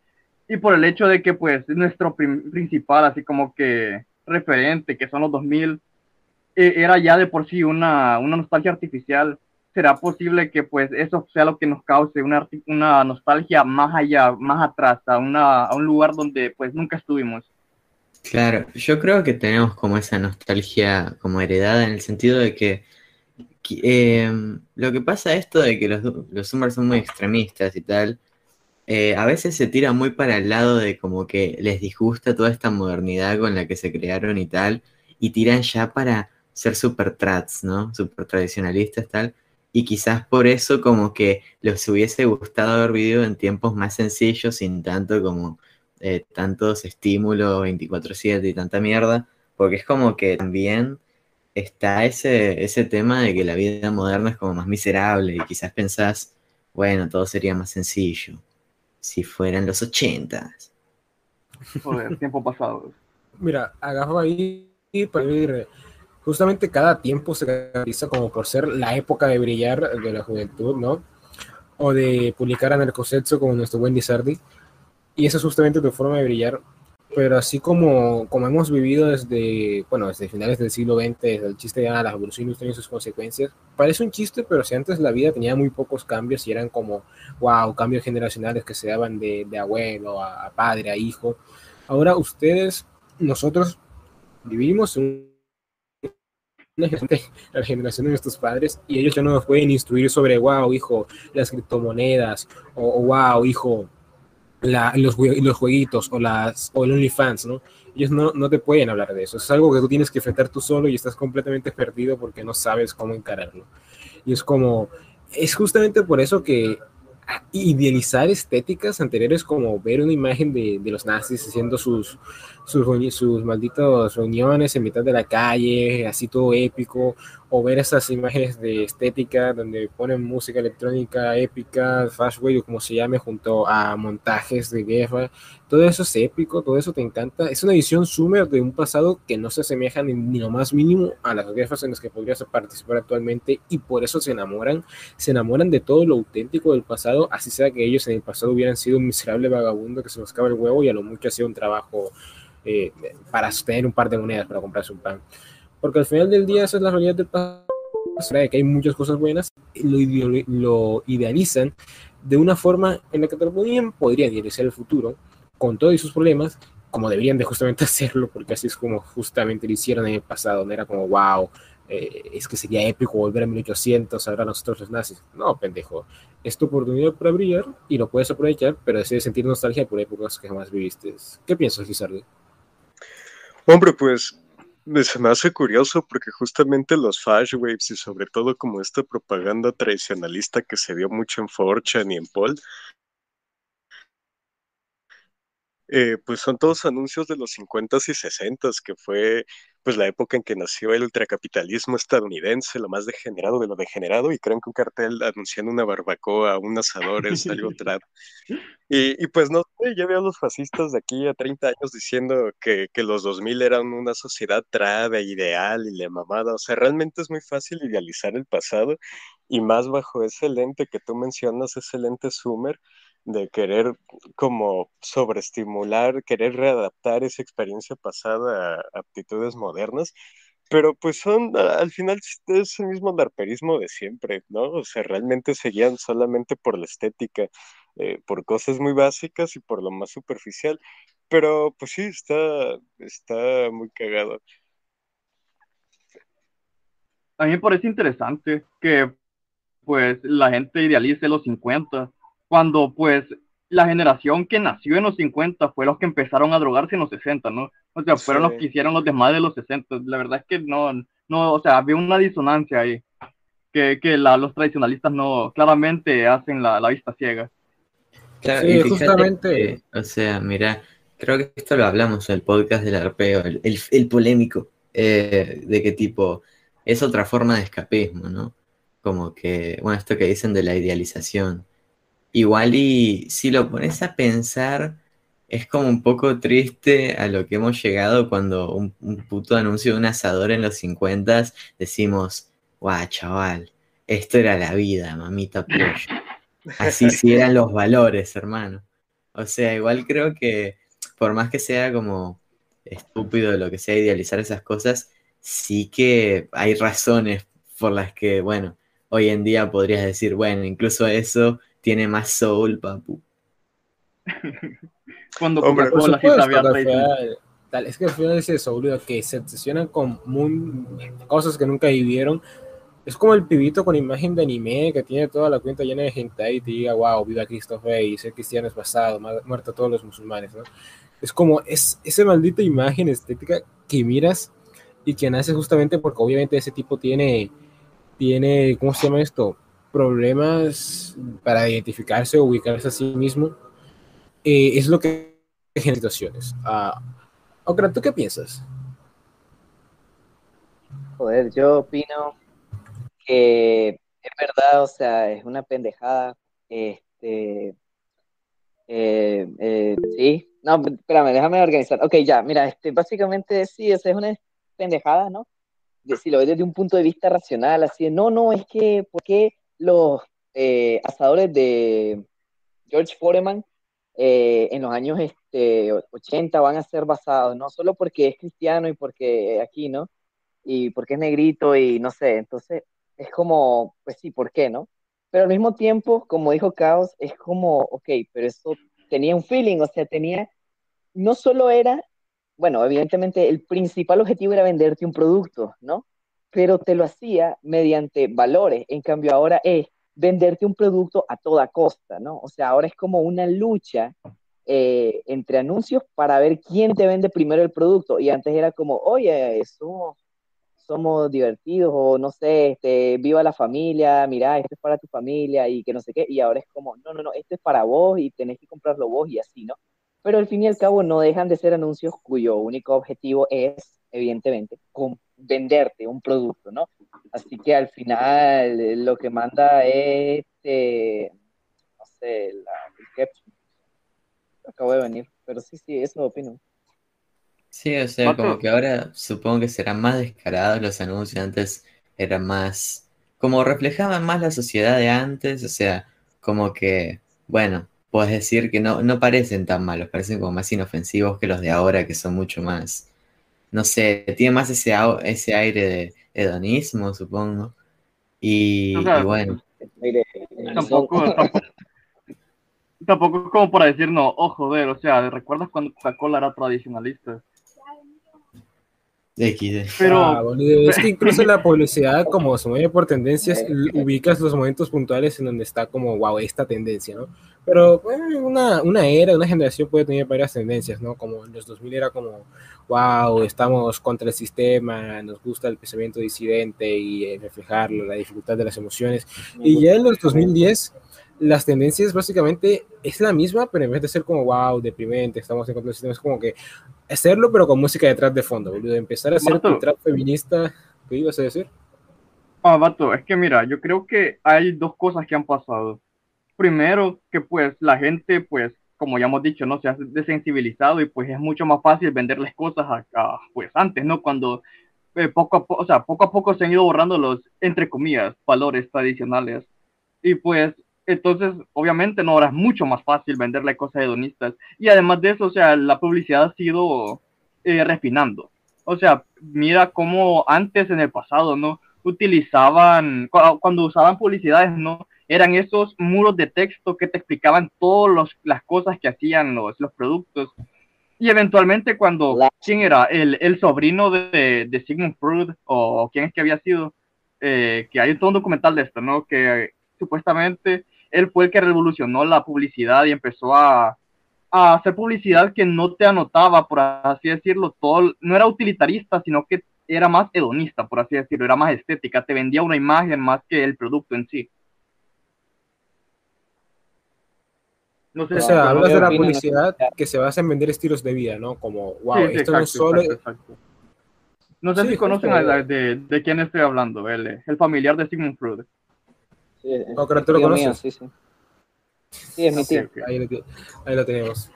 y por el hecho de que pues nuestro principal, así como que referente, que son los 2000, eh, era ya de por sí una, una nostalgia artificial. ¿Será posible que pues eso sea lo que nos cause una, una nostalgia más allá, más atrás, a, una, a un lugar donde pues nunca estuvimos? Claro, yo creo que tenemos como esa nostalgia como heredada en el sentido de que, eh, lo que pasa esto de que los, los son muy extremistas y tal, eh, a veces se tira muy para el lado de como que les disgusta toda esta modernidad con la que se crearon y tal, y tiran ya para ser super trats, ¿no? Super tradicionalistas tal, y quizás por eso como que les hubiese gustado haber vivido en tiempos más sencillos, sin tanto como eh, tantos estímulos 24/7 y tanta mierda, porque es como que también está ese, ese tema de que la vida moderna es como más miserable y quizás pensás, bueno, todo sería más sencillo si fueran los ochentas. Joder, tiempo pasado. Mira, agarro ahí para ver. Justamente cada tiempo se caracteriza como por ser la época de brillar de la juventud, ¿no? O de publicar anarcosetso como nuestro buen Lizardi. Y esa es justamente tu forma de brillar. Pero así como, como hemos vivido desde, bueno, desde finales del siglo XX, desde el chiste de la revolución industrial y sus consecuencias, parece un chiste, pero si antes la vida tenía muy pocos cambios y eran como, wow, cambios generacionales que se daban de, de abuelo a, padre, a hijo. Ahora ustedes, nosotros vivimos generación- la generación de nuestros padres y ellos ya no nos pueden instruir sobre, wow, hijo, las criptomonedas, o, wow, hijo, la- los, los jueguitos, o, las, o el OnlyFans, ¿no? Ellos no, no te pueden hablar de eso. Es algo que tú tienes que enfrentar tú solo y estás completamente perdido porque no sabes cómo encararlo. Y es como, es justamente por eso que idealizar estéticas anteriores como ver una imagen de, de los nazis haciendo sus, sus, sus malditas reuniones en mitad de la calle, así todo épico, o ver esas imágenes de estética donde ponen música electrónica épica, fastway o como se llame, junto a montajes de guerra, todo eso es épico, todo eso te encanta, es una visión sumer de un pasado que no se asemeja ni, lo más mínimo a las guerras en las que podrías participar actualmente y por eso se enamoran, se enamoran de todo lo auténtico del pasado, así sea que ellos en el pasado hubieran sido un miserable vagabundo que se buscaba el huevo y a lo mucho hacía un trabajo eh, para sostener un par de monedas para comprarse un pan. Porque al final del día esa es la realidad del pasado, de que hay muchas cosas buenas, y lo, lo idealizan de una forma en la que podrían, podrían idealizar el futuro con todos sus problemas, como deberían de justamente hacerlo, porque así es como justamente lo hicieron en el pasado, no era como, wow, eh, es que sería épico volver a 1800, ahora nosotros los nazis. No, pendejo, es tu oportunidad para brillar y lo puedes aprovechar, pero decides sentir nostalgia por épocas que jamás viviste. ¿Qué piensas, Lizardo? Hombre, pues se me hace curioso porque justamente los Flash Waves y sobre todo como esta propaganda tradicionalista que se dio mucho en 4chan y en Paul, eh, pues son todos anuncios de los 50s y 60s, que fue pues la época en que nació el ultracapitalismo estadounidense, lo más degenerado de lo degenerado, y creen que un cartel anunciando una barbacoa, un asador es algo trap. Y, y pues no sé, ya veo a los fascistas de aquí a 30 años diciendo que, que los 2000 eran una sociedad trad e ideal y la mamada. O sea, realmente es muy fácil idealizar el pasado y más bajo ese lente que tú mencionas, ese lente Sumer, de querer como sobreestimular, querer readaptar esa experiencia pasada a aptitudes modernas. Pero pues son, al final es el mismo larperismo de siempre, ¿no? O sea, realmente seguían solamente por la estética, eh, por cosas muy básicas y por lo más superficial. Pero pues sí, está, está muy cagado. A mí me parece interesante que pues la gente idealice los 50, cuando pues la generación que nació en los 50 fue los que empezaron a drogarse en los 60, ¿no? O sea, fueron Sí. los que hicieron los desmadres de los 60. La verdad es que no, no, o sea, había una disonancia ahí, que, que la- los tradicionalistas no, claramente hacen la, la vista ciega. Claro, Sí, y fíjate justamente- o sea, mira, creo que esto lo hablamos en el podcast del arpeo, el, el- el polémico, eh, de que tipo, es otra forma de escapismo, ¿no? Como que, bueno, esto que dicen de la idealización. Igual y si lo pones a pensar, es como un poco triste a lo que hemos llegado cuando un, puto anuncio de un asador en los 50 decimos, guau, chaval, esto era la vida, mamita pollo. Así sí eran los valores, hermano. O sea, igual creo que por más que sea como estúpido lo que sea idealizar esas cosas, sí que hay razones por las que, bueno, hoy en día podrías decir, bueno, incluso eso tiene más soul, papu. Cuando Por Coca-Cola sí supuesto, traición. final- tal, es que al final es eso, boludo, que se obsesionan con mun- cosas que nunca vivieron. Es como el pibito con imagen de anime que tiene toda la cuenta llena de hentai y te diga, wow, viva Cristo Rey, ser cristiano es basado, ma- muerto a todos los musulmanes, ¿no? Es como es esa maldita imagen estética que miras y que nace justamente porque obviamente ese tipo tiene, tiene, ¿cómo se llama esto? Problemas para identificarse o ubicarse a sí mismo. Eh, es lo que genera situaciones. Ah, Okra, ¿tú qué piensas? Joder, yo opino que es verdad, o sea, es una pendejada. Este, eh, eh, sí, no, espérame, déjame organizar. Ok, ya, mira, este, básicamente sí, o sea, es una pendejada, ¿no? Si lo ves desde un punto de vista racional, así de, no, no, es que, ¿por qué los eh, asadores de George Foreman eh, en los años este, 80 van a ser basados, no solo porque es cristiano y porque aquí, ¿no? y porque es negrito y no sé, entonces es como, pues sí, ¿por qué no? Pero al mismo tiempo, como dijo Caos, es como, ok, pero eso tenía un feeling, o sea, tenía, no solo era, bueno, evidentemente el principal objetivo era venderte un producto, ¿no? Pero te lo hacía mediante valores, en cambio ahora es venderte un producto a toda costa, ¿no? O sea, ahora es como una lucha eh, entre anuncios para ver quién te vende primero el producto. Y antes era como, oye, somos, somos divertidos o no sé, este, viva la familia, mira, esto es para tu familia y que no sé qué. Y ahora es como, no, no, no, esto es para vos y tenés que comprarlo vos y así, ¿no? Pero al fin y al cabo no dejan de ser anuncios cuyo único objetivo es, evidentemente, con- venderte un producto, ¿no? Así que al final eh, lo que manda es, este, no sé, la, el caption. Acabo de venir, pero sí, sí, eso opino. Sí, o sea, como que ahora supongo que serán más descarados los anuncios. Antes eran más, como reflejaban más la sociedad de antes, o sea, como que, bueno, puedes decir que no, no parecen tan malos, parecen como más inofensivos que los de ahora, que son mucho más, no sé, tiene más ese, ese aire de hedonismo, supongo. Y, O sea, y bueno, Tampoco, tampoco, tampoco es como para decir, no, oh, joder, o sea, ¿recuerdas cuando Coca-Cola era tradicionalista? Pero- Ah, boludo, es que incluso la publicidad, como se mueve por tendencias, ubicas los momentos puntuales en donde está como, wow, esta tendencia, ¿no? Pero una, una era, una generación puede tener varias tendencias, ¿no? Como en los 2000 era como, wow, estamos contra el sistema, nos gusta el pensamiento disidente y eh, reflejar la dificultad de las emociones. Y ya en los 2010, las tendencias básicamente es la misma, pero en vez de ser como, wow, deprimente, estamos en contra del sistema, es como que hacerlo, pero con música detrás de fondo, boludo. Empezar a hacer tu trap feminista, ¿qué ibas a decir? Ah, vato, es que mira, yo creo que hay dos cosas que han pasado. Primero, que pues la gente, pues, como ya hemos dicho, ¿no? Se ha desensibilizado y pues es mucho más fácil venderles cosas a, a, pues antes, ¿no? Cuando eh, poco a poco, o sea, poco a poco se han ido borrando los, entre comillas, valores tradicionales. Y pues, entonces, obviamente, no, ahora es mucho más fácil venderle cosas hedonistas. Y además de eso, o sea, la publicidad ha sido eh, refinando. O sea, mira cómo antes en el pasado, ¿no? Utilizaban, cu- cuando usaban publicidades, ¿no? Eran esos muros de texto que te explicaban todas las cosas que hacían los, los productos. Y eventualmente cuando, ¿quién era? El, el sobrino de, de Sigmund Freud, o quién es que había sido, eh, que hay todo un documental de esto, ¿no? Que eh, supuestamente él fue el que revolucionó la publicidad y empezó a, a hacer publicidad que no te anotaba, por así decirlo, todo, no era utilitarista, sino que era más hedonista, por así decirlo, era más estética, te vendía una imagen más que el producto en sí. No sé O sea, hablas de la no publicidad que se basa en vender estilos de vida, ¿no? Como, wow, Sí, sí, esto no es exacto, solo... exacto, exacto. No sé Sí, si conocen a la- de, de quién estoy hablando, el, el familiar de Sigmund Freud. Sí, es- ¿O creo que lo mío, conoces? sí, sí. Sí, es mi tío. Ahí, lo, ti- ahí lo tenemos.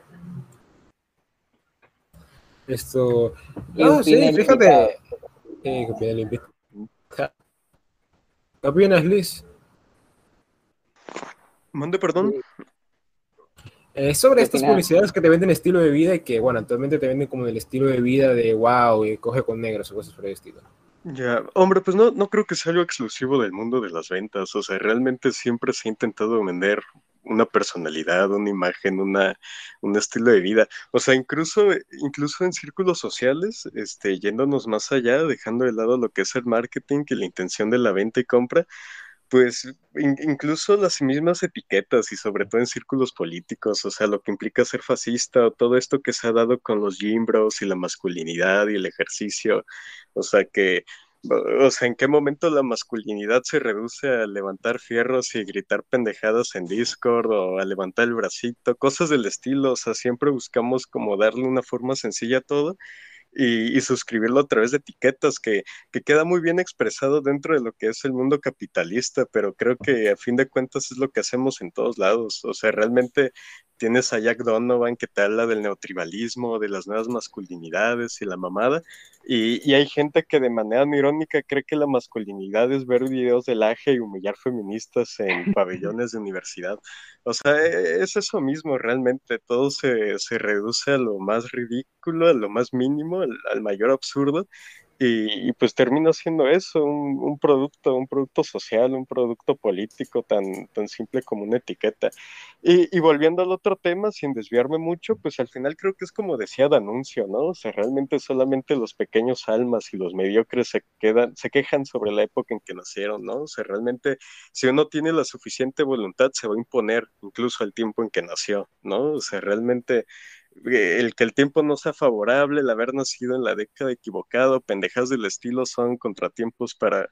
Esto. ¿Qué No, opina sí, el fíjate. Eh. ¿Qué opinas, Liz? Mande perdón. Eh, sobre ¿Qué estas publicidades que te venden estilo de vida y que, bueno, actualmente te venden como el estilo de vida de wow, y coge con negros o cosas por el estilo. Ya, hombre, pues no, no creo que sea algo exclusivo del mundo de las ventas. O sea, realmente siempre se ha intentado vender una personalidad, una imagen, una, un estilo de vida. O sea, incluso, incluso en círculos sociales, este, yéndonos más allá, dejando de lado lo que es el marketing y la intención de la venta y compra, pues in- incluso las mismas etiquetas y sobre todo en círculos políticos, o sea, lo que implica ser fascista o todo esto que se ha dado con los gym bros y la masculinidad y el ejercicio, o sea, que, o sea, ¿en qué momento la masculinidad se reduce a levantar fierros y gritar pendejadas en Discord o a levantar el bracito, cosas del estilo, o sea, siempre buscamos como darle una forma sencilla a todo y, suscribirlo a través de etiquetas que, que queda muy bien expresado dentro de lo que es el mundo capitalista, pero creo que a fin de cuentas es lo que hacemos en todos lados. O sea, realmente tienes a Jack Donovan que te habla del neotribalismo, de las nuevas masculinidades y la mamada, y, y hay gente que de manera irónica cree que la masculinidad es ver videos del AGE y humillar feministas en pabellones de universidad. O sea, e- es eso mismo realmente, todo se, se reduce a lo más ridículo, a lo más mínimo, al, al mayor absurdo, y, y pues termina siendo eso, un, un producto, un producto social, un producto político tan, tan simple como una etiqueta. Y, y volviendo al otro tema, sin desviarme mucho, pues al final creo que es como decía Danuncio, ¿no? O sea, realmente solamente los pequeños almas y los mediocres se quedan, se quejan sobre la época en que nacieron, ¿no? O sea, realmente si uno tiene la suficiente voluntad, se va a imponer incluso al tiempo en que nació, ¿no? O sea, realmente el que el tiempo no sea favorable, el haber nacido en la década equivocada, pendejas del estilo son contratiempos para,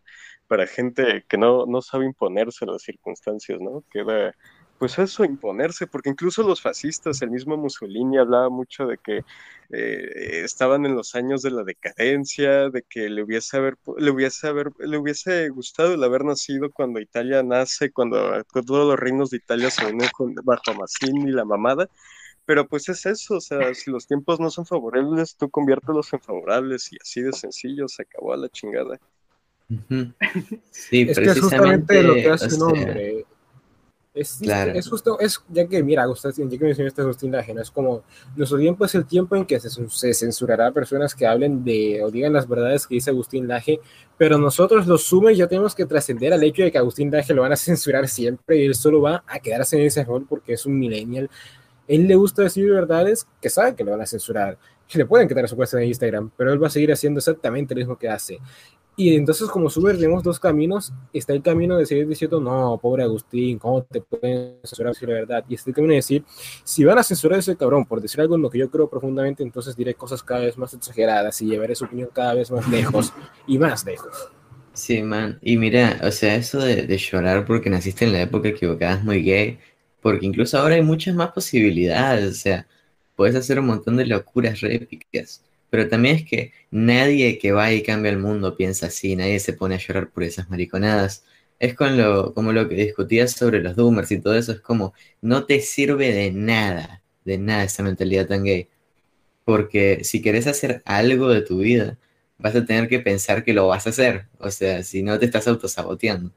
para gente que no, no sabe imponerse a las circunstancias, ¿no? Queda, pues eso, imponerse, porque incluso los fascistas, el mismo Mussolini hablaba mucho de que eh, estaban en los años de la decadencia, de que le hubiese, haber, le, hubiese haber, le hubiese gustado el haber nacido cuando Italia nace, cuando todos los reinos de Italia se unen bajo Mazzini y la mamada, pero pues es eso, o sea, si los tiempos no son favorables, tú conviértelos en favorables y así de sencillo, se acabó a la chingada. Ujú. Sí, Es que es justamente lo que hace o un hombre. Es, Claro. es justo, es, ya que, mira, Gustavo, ya que mencionaste Agustín Laje, ¿no? es como, nuestro tiempo es el tiempo en que se, se censurará a personas que hablen de, o digan las verdades que dice Agustín Laje, pero nosotros los sumes ya tenemos que trascender al hecho de que Agustín Laje lo van a censurar siempre y él solo va a quedarse en ese rol porque es un millennial. Él le gusta decir verdades que sabe que lo van a censurar, que le pueden quitar su cuenta de Instagram, pero él va a seguir haciendo exactamente lo mismo que hace. Y entonces, como Suber, tenemos dos caminos. Está el camino de seguir diciendo, no, pobre Agustín, ¿cómo te pueden censurar si la verdad? Y está el camino de decir, si van a censurar a ese cabrón por decir algo en lo que yo creo profundamente, entonces diré cosas cada vez más exageradas y llevaré su opinión cada vez más lejos y más lejos. Sí, man. Y mira, o sea, eso de, de llorar porque naciste en la época equivocada es muy gay, porque incluso ahora hay muchas más posibilidades, o sea, puedes hacer un montón de locuras re épicas, pero también es que nadie que va y cambia el mundo piensa así, nadie se pone a llorar por esas mariconadas. Es como lo que discutías sobre los doomers y todo eso, es como, no te sirve de nada, de nada esa mentalidad tan gay, porque si querés hacer algo de tu vida, vas a tener que pensar que lo vas a hacer, o sea, si no te estás autosaboteando.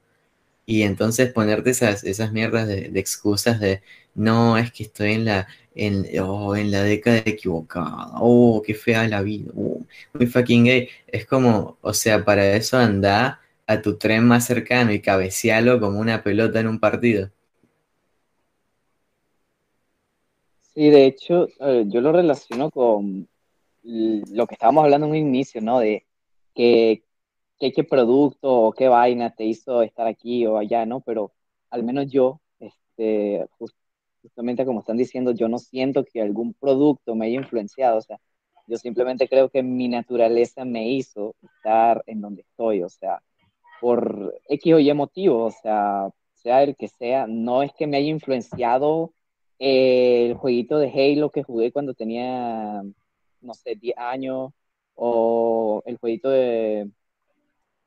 Y entonces ponerte esas, esas mierdas de, excusas de, no, es que estoy en la, en, oh, en la década equivocada, oh, qué fea la vida, oh, muy fucking gay. Es como, o sea, para eso anda a tu tren más cercano y cabecealo como una pelota en un partido. Sí, de hecho, yo lo relaciono con lo que estábamos hablando en un inicio, ¿no? De que, que qué producto o qué vaina te hizo estar aquí o allá, ¿no? Pero al menos yo, este, jus- justamente como están diciendo, yo no siento que algún producto me haya influenciado, o sea, yo simplemente creo que mi naturaleza me hizo estar en donde estoy, o sea, por X o Y motivo, o sea, sea el que sea, no es que me haya influenciado el jueguito de Halo que jugué cuando tenía, no sé, 10 años, o el jueguito de,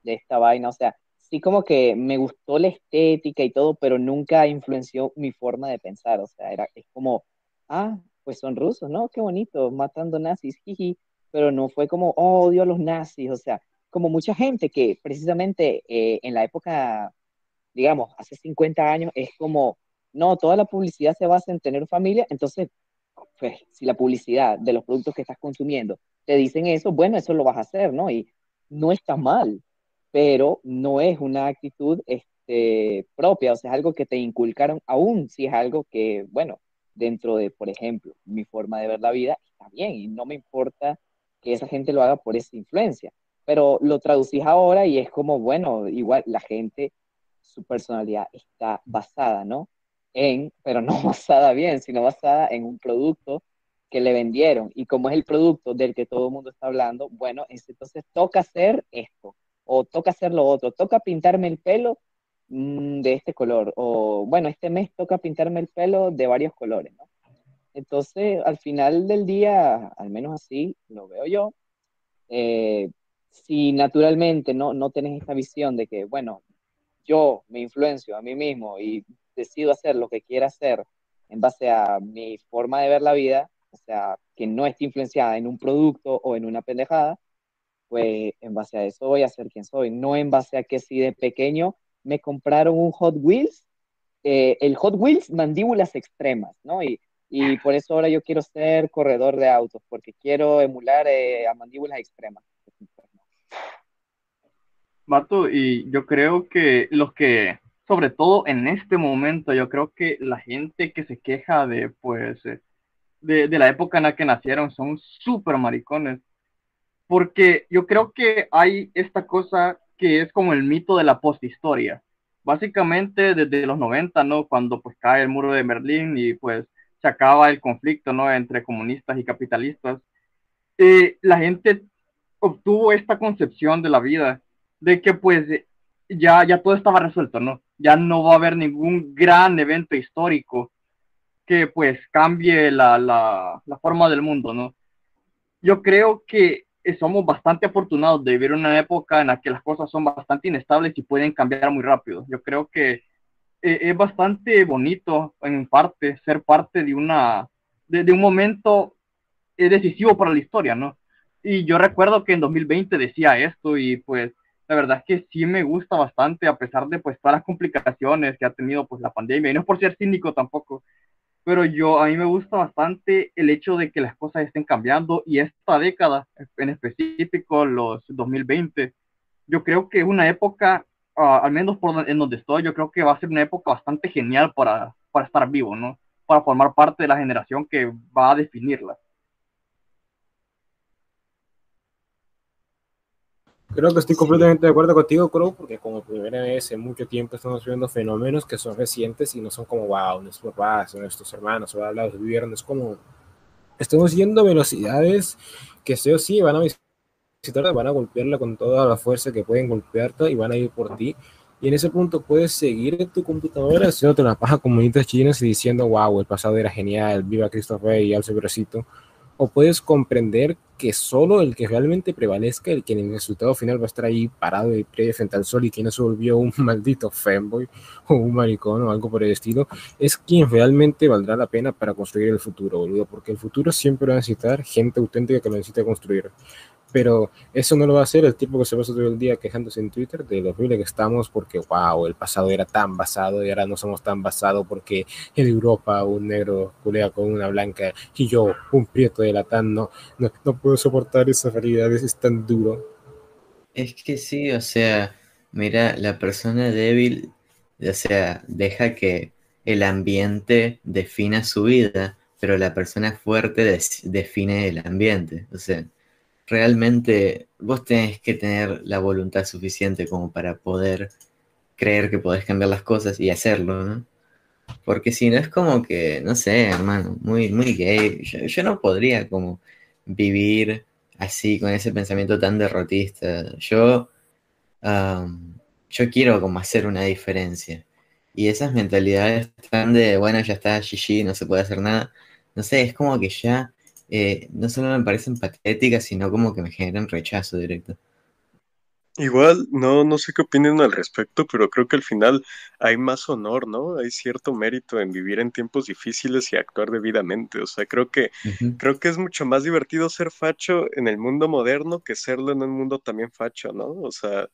de esta vaina, o sea, sí como que me gustó la estética y todo, pero nunca influenció mi forma de pensar, o sea, era, es como, ah, pues son rusos, ¿no? Qué bonito, matando nazis, jiji, pero no fue como, oh, odio a los nazis, o sea, como mucha gente que precisamente eh, en la época, digamos, hace 50 años, es como, no, toda la publicidad se basa en tener familia, entonces, pues, si la publicidad de los productos que estás consumiendo te dicen eso, bueno, eso lo vas a hacer, ¿no? Y no está mal, pero no es una actitud este, propia, o sea, es algo que te inculcaron, aún si es algo que, bueno, dentro de, por ejemplo, mi forma de ver la vida, está bien y no me importa que esa gente lo haga por esa influencia, pero lo traducís ahora y es como, bueno, igual la gente, su personalidad está basada, ¿no? En, pero no basada bien, sino basada en un producto que le vendieron y como es el producto del que todo el mundo está hablando, bueno, entonces toca hacer esto o toca hacer lo otro, toca pintarme el pelo mm, de este color o bueno, este mes toca pintarme el pelo de varios colores. Entonces, al final del día, al menos así lo veo yo, eh, si naturalmente no, no tenés esta visión de que, bueno, yo me influencio a mí mismo y decido hacer lo que quiera hacer en base a mi forma de ver la vida, o sea, que no esté influenciada en un producto o en una pendejada, pues en base a eso voy a ser quien soy, no en base a que si de pequeño me compraron un Hot Wheels, eh, el Hot Wheels mandíbulas extremas, ¿no? Y y por eso ahora yo quiero ser corredor de autos, porque quiero emular eh, a mandíbulas extremas. Mato, y yo creo que los que, sobre todo en este momento, yo creo que la gente que se queja de, pues, eh, de, de la época en la que nacieron son súper maricones. Porque yo creo que hay esta cosa que es como el mito de la posthistoria. Básicamente desde los 90, ¿no? Cuando pues cae el muro de Berlín y pues se acaba el conflicto ¿no? entre comunistas y capitalistas, eh, la gente obtuvo esta concepción de la vida, de que pues ya, ya todo estaba resuelto, ¿no? Ya no va a haber ningún gran evento histórico que pues cambie la, la, la forma del mundo, ¿no? Yo creo que somos bastante afortunados de vivir una época en la que las cosas son bastante inestables y pueden cambiar muy rápido. Yo creo que eh, es bastante bonito, en parte, ser parte de, una, de, un momento eh, decisivo para la historia, ¿no? Y yo recuerdo que en 2020 decía esto y pues la verdad es que sí me gusta bastante a pesar de pues todas las complicaciones que ha tenido pues la pandemia y no es por ser cínico tampoco, pero yo a mí me gusta bastante el hecho de que las cosas estén cambiando y esta década en específico los 2020 yo creo que es una época Ah, al menos por en donde estoy, yo creo que va a ser una época bastante genial para, para estar vivo, ¿no? Para formar parte de la generación que va a definirla. Creo que estoy completamente de acuerdo contigo, Crow, porque como primera vez en mucho tiempo estamos viendo fenómenos que son recientes y no son como, wow, nuestros papás, nuestros hermanos, o de viernes, es como, estamos yendo velocidades que sí o sí van a van a golpearla con toda la fuerza que pueden golpearte y van a ir por ti. Y en ese punto puedes seguir en tu computadora haciéndote una paja con monitas chinas y diciendo, wow, el pasado era genial, viva Christopher y alce bracito. O puedes comprender que solo el que realmente prevalezca, el que en el resultado final va a estar ahí parado de pie al sol y que no se volvió un maldito fanboy o un maricón o algo por el estilo, es quien realmente valdrá la pena para construir el futuro, boludo. Porque el futuro siempre va a necesitar gente auténtica que lo necesite construir pero eso no lo va a hacer el tipo que se pasa todo el día quejándose en Twitter de lo horrible que estamos porque, wow, el pasado era tan basado y ahora no somos tan basados porque en Europa un negro culea con una blanca y yo, un prieto de latán, no, no, no puedo soportar esa realidad, es tan duro. Es que sí, o sea, mira, la persona débil, o sea, deja que el ambiente defina su vida, pero la persona fuerte define el ambiente, o sea realmente vos tenés que tener la voluntad suficiente como para poder creer que podés cambiar las cosas y hacerlo, ¿no? Porque si no es como que, no sé, hermano, muy, muy gay. Yo, no podría como vivir así con ese pensamiento tan derrotista. Yo, yo quiero como hacer una diferencia. Y esas mentalidades tan de, bueno, ya está, GG, no se puede hacer nada. No sé, es como que ya eh, no solo me parecen patéticas, sino como que me generan rechazo directo. Igual, no, no sé qué opinan al respecto, pero creo que al final hay más honor, ¿no? Hay cierto mérito en vivir en tiempos difíciles y actuar debidamente. O sea, creo que, Ujú. creo que es mucho más divertido ser facho en el mundo moderno que serlo en un mundo también facho, ¿no? O sea,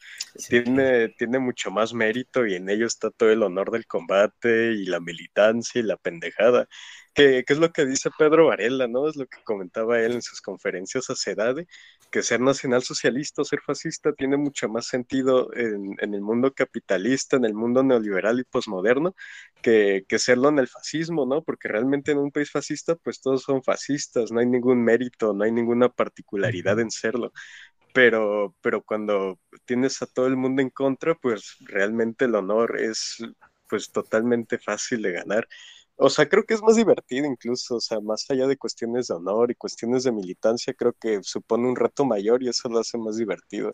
tiene, tiene mucho más mérito y en ello está todo el honor del combate y la militancia y la pendejada. Que, que es lo que dice Pedro Varela, ¿no? Es lo que comentaba él en sus conferencias a CEDADE, que ser nacionalsocialista o ser fascista tiene mucho más sentido en, en el mundo capitalista, en el mundo neoliberal y posmoderno, que, que serlo en el fascismo, ¿no? Porque realmente en un país fascista, pues todos son fascistas, no hay ningún mérito, no hay ninguna particularidad en serlo. Pero, pero cuando tienes a todo el mundo en contra, pues realmente el honor es pues totalmente fácil de ganar. O sea, creo que es más divertido incluso, o sea, más allá de cuestiones de honor y cuestiones de militancia, creo que supone un reto mayor y eso lo hace más divertido.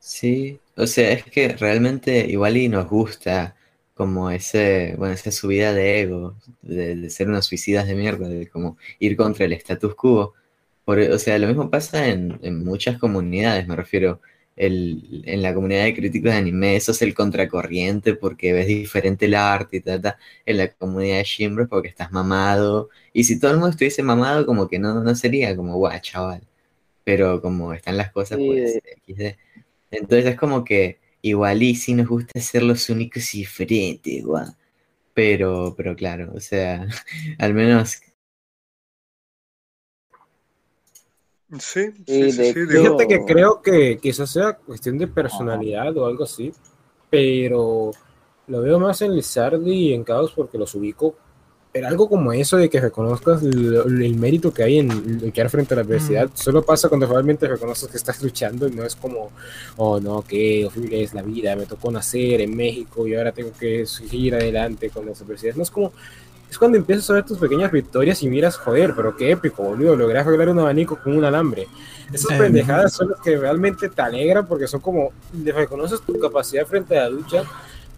Sí, o sea, es que realmente igual y nos gusta como ese, bueno, esa subida de ego, de, de ser unos suicidas de mierda, de como ir contra el status quo. Por, o sea, lo mismo pasa en, en muchas comunidades, me refiero, el, en la comunidad de críticos de anime, sos el contracorriente porque ves diferente el arte y tal. En la comunidad de Shimbros porque estás mamado. Y si todo el mundo estuviese mamado, como que no, no sería como, guau, chaval. Pero como están las cosas, Sí, pues, XD. Entonces es como que igual y sí nos gusta ser los únicos y diferentes, guau. Pero, pero claro, o sea, al menos Sí, Sí, sí, sí, Fíjate que creo que quizás sea cuestión de personalidad o algo así, pero lo veo más en Lizardi y en Caos porque los ubico. Pero algo como eso de que reconozcas lo- el mérito que hay en luchar frente a la adversidad, solo pasa cuando realmente reconoces que estás luchando y no es como, oh no, qué horrible es la vida, me tocó nacer en México y ahora tengo que seguir adelante con las adversidades. No es como, es cuando empiezas a ver tus pequeñas victorias y miras, joder, pero qué épico, boludo, logré arreglar un abanico con un alambre. Esas Eh, pendejadas son las que realmente te alegran porque son como, le reconoces tu capacidad frente a la lucha,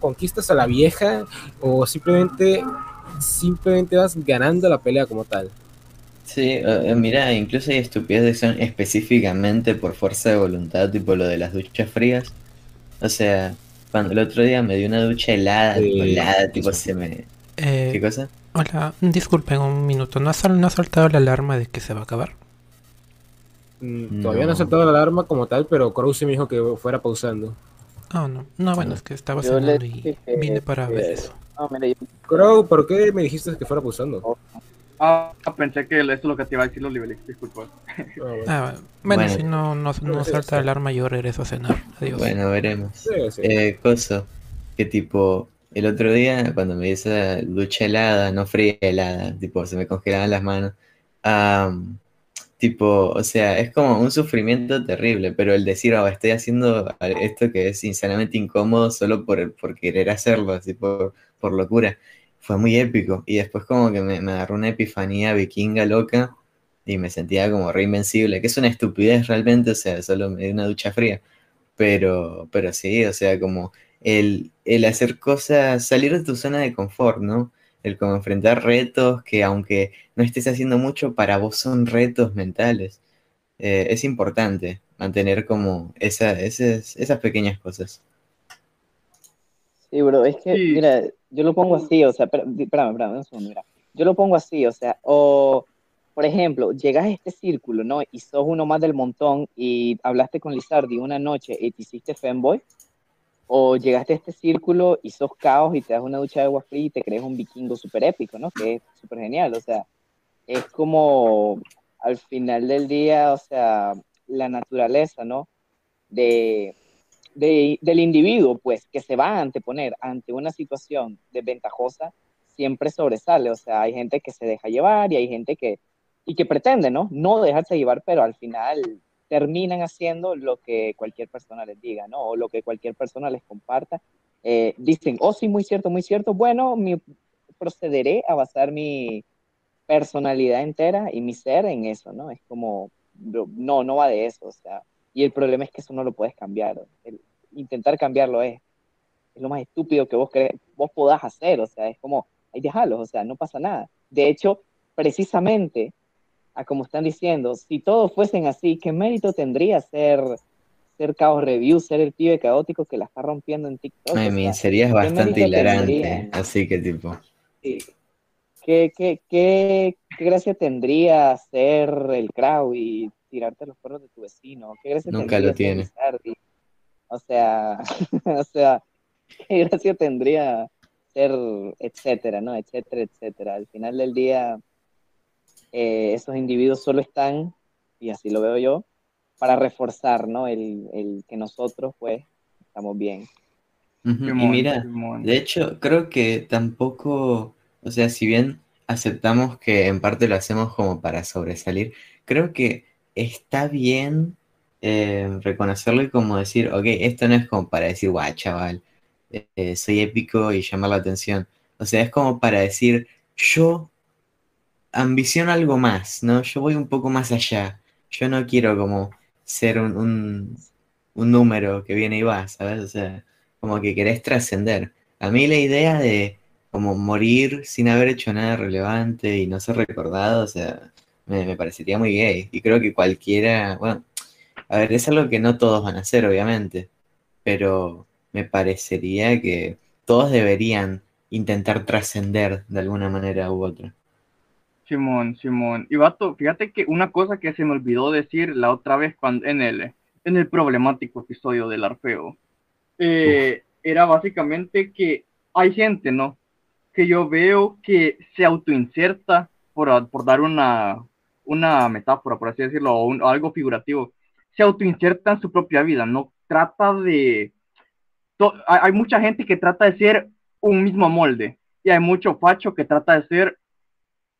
conquistas a la vieja o simplemente, simplemente vas ganando la pelea como tal. Sí, eh, eh, mira, incluso hay estupideces que son específicamente por fuerza de voluntad, tipo lo de las duchas frías. O sea, cuando el otro día me dio una ducha helada, tipo helada, tipo se me... Eh, ¿Qué cosa? hola, disculpen un minuto. ¿No ha, sal- no ha saltado la alarma de que se va a acabar? Mm, Todavía no ha saltado la alarma como tal, pero Krause me dijo que fuera pausando. Ah, no. No, bueno, es que estaba cenando y vine para ver eso. No, mira, yo- Crow, ¿por qué me dijiste que fuera pausando? Ah, pensé que eso es lo que te iba a decir los niveles, disculpa. Ah, bueno, Bueno. si no, no, no salta la alarma, yo regreso a cenar. Adiós. Bueno, veremos. Sí, sí. Eh, coso, que tipo, el otro día cuando me hice esa ducha helada, no fría, helada, tipo, se me congelaban las manos, am, tipo, o sea, es como un sufrimiento terrible, pero el decir, oh, estoy haciendo esto que es insanamente incómodo solo por, por querer hacerlo, así por, por locura, fue muy épico. Y después como que me, me agarró una epifanía vikinga loca y me sentía como re invencible, que es una estupidez realmente, o sea, solo me di una ducha fría. Pero, pero sí, o sea, como el, el hacer cosas, salir de tu zona de confort, ¿no? El como enfrentar retos que aunque no estés haciendo mucho, para vos son retos mentales. Eh, es importante mantener como esa, esas, esas pequeñas cosas. Sí, bro, es que, Sí. mira, yo lo pongo así, o sea, espérame, espérame, un segundo, mira. Yo lo pongo así, o sea, o, por ejemplo, llegas a este círculo, ¿no? Y sos uno más del montón y hablaste con Lizardi una noche y te hiciste fanboy, o llegaste a este círculo y sos caos y te das una ducha de agua fría y te crees un vikingo súper épico, ¿no? Que es súper genial, o sea, es como al final del día, o sea, la naturaleza, ¿no? De, de- del individuo, pues, que se va a anteponer ante una situación desventajosa, siempre sobresale. O sea, hay gente que se deja llevar y hay gente que, y que pretende, ¿no? No dejarse llevar, pero al final terminan haciendo lo que cualquier persona les diga, ¿no? O lo que cualquier persona les comparta. Eh, dicen, oh, sí, muy cierto, muy cierto. Bueno, procederé a basar mi personalidad entera y mi ser en eso, ¿no? Es como, no, no va de eso, o sea, y el problema es que eso no lo puedes cambiar. El, intentar cambiarlo es, es lo más estúpido que vos, cre vos podás hacer, o sea, es como, ahí déjalos, o sea, no pasa nada. De hecho, precisamente, a como están diciendo, si todos fuesen así, ¿qué mérito tendría ser, hacer caos review, ser el pibe caótico que la está rompiendo en TikTok. Ay, o mi sea, sería ¿qué bastante hilarante, tendría? así que tipo, Sí. ¿Qué, qué, qué, qué gracia tendría ser el crowd y tirarte los perros de tu vecino? ¿Qué gracia Nunca tendría lo tiene. O sea, o sea, qué gracia tendría ser etcétera, ¿no? Etcétera, etcétera. Al final del día, eh, esos individuos solo están, y así lo veo yo, para reforzar, ¿no? El, el que nosotros, pues, estamos bien. Y mira, de hecho, creo que tampoco, o sea, si bien aceptamos que en parte lo hacemos como para sobresalir, creo que está bien eh, reconocerlo y como decir, ok, esto no es como para decir, guau, chaval, eh, soy épico y llamar la atención. O sea, es como para decir, yo ambiciono algo más, ¿no? Yo voy un poco más allá. Yo no quiero como ser un, un, un número que viene y va, ¿sabes? O sea, como que querés trascender. A mí la idea de como morir sin haber hecho nada relevante y no ser recordado, o sea, me, me parecería muy gay. Y creo que cualquiera, bueno, a ver, es algo que no todos van a hacer, obviamente, pero me parecería que todos deberían intentar trascender de alguna manera u otra. Simón, Simón. Y vato, fíjate que una cosa que se me olvidó decir la otra vez cuando, en, el, en el problemático episodio del Arfeo, eh, era básicamente que hay gente, ¿no? Que yo veo que se autoinserta, por, por dar una, una metáfora, por así decirlo, o, un- o algo figurativo, se autoinserta en su propia vida, no trata de... to- hay mucha gente que trata de ser un mismo molde y hay mucho facho que trata de ser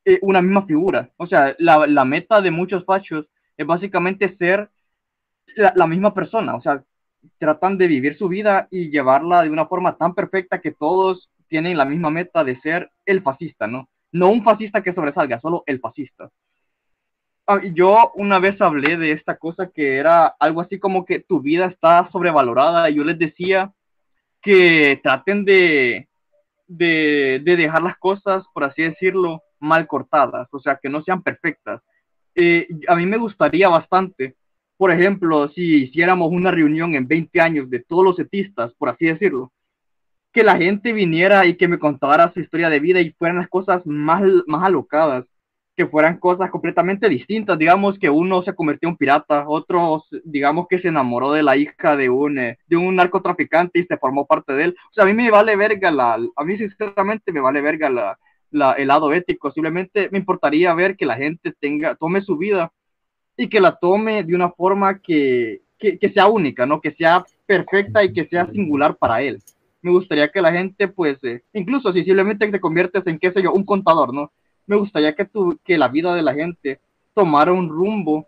eh, una misma figura. O sea, la, la meta de muchos fachos es básicamente ser la, la misma persona. O sea, tratan de vivir su vida y llevarla de una forma tan perfecta que todos tienen la misma meta de ser el fascista, ¿no? No un fascista que sobresalga, solo el fascista. Ah, Yo una vez hablé de esta cosa que era algo así como que tu vida está sobrevalorada y yo les decía que traten de, de, de dejar las cosas, por así decirlo, mal cortadas, o sea, que no sean perfectas. Eh, a mí me gustaría bastante, por ejemplo, si hiciéramos una reunión en 20 años de todos los etistas, por así decirlo, que la gente viniera y que me contara su historia de vida y fueran las cosas más, más alocadas, que fueran cosas completamente distintas, digamos que uno se convirtió en pirata, otro, digamos que se enamoró de la hija de un, eh, de un narcotraficante y se formó parte de él. O sea, a mí me vale verga la, a mí sinceramente me vale verga la, la, el lado ético, simplemente me importaría ver que la gente tenga, tome su vida y que la tome de una forma que, que, sea única, ¿no? Que sea perfecta y que sea singular para él. Me gustaría que la gente, pues, eh, incluso si simplemente te conviertes en, qué sé yo, un contador, ¿no? Me gustaría que, tu, que la vida de la gente tomara un rumbo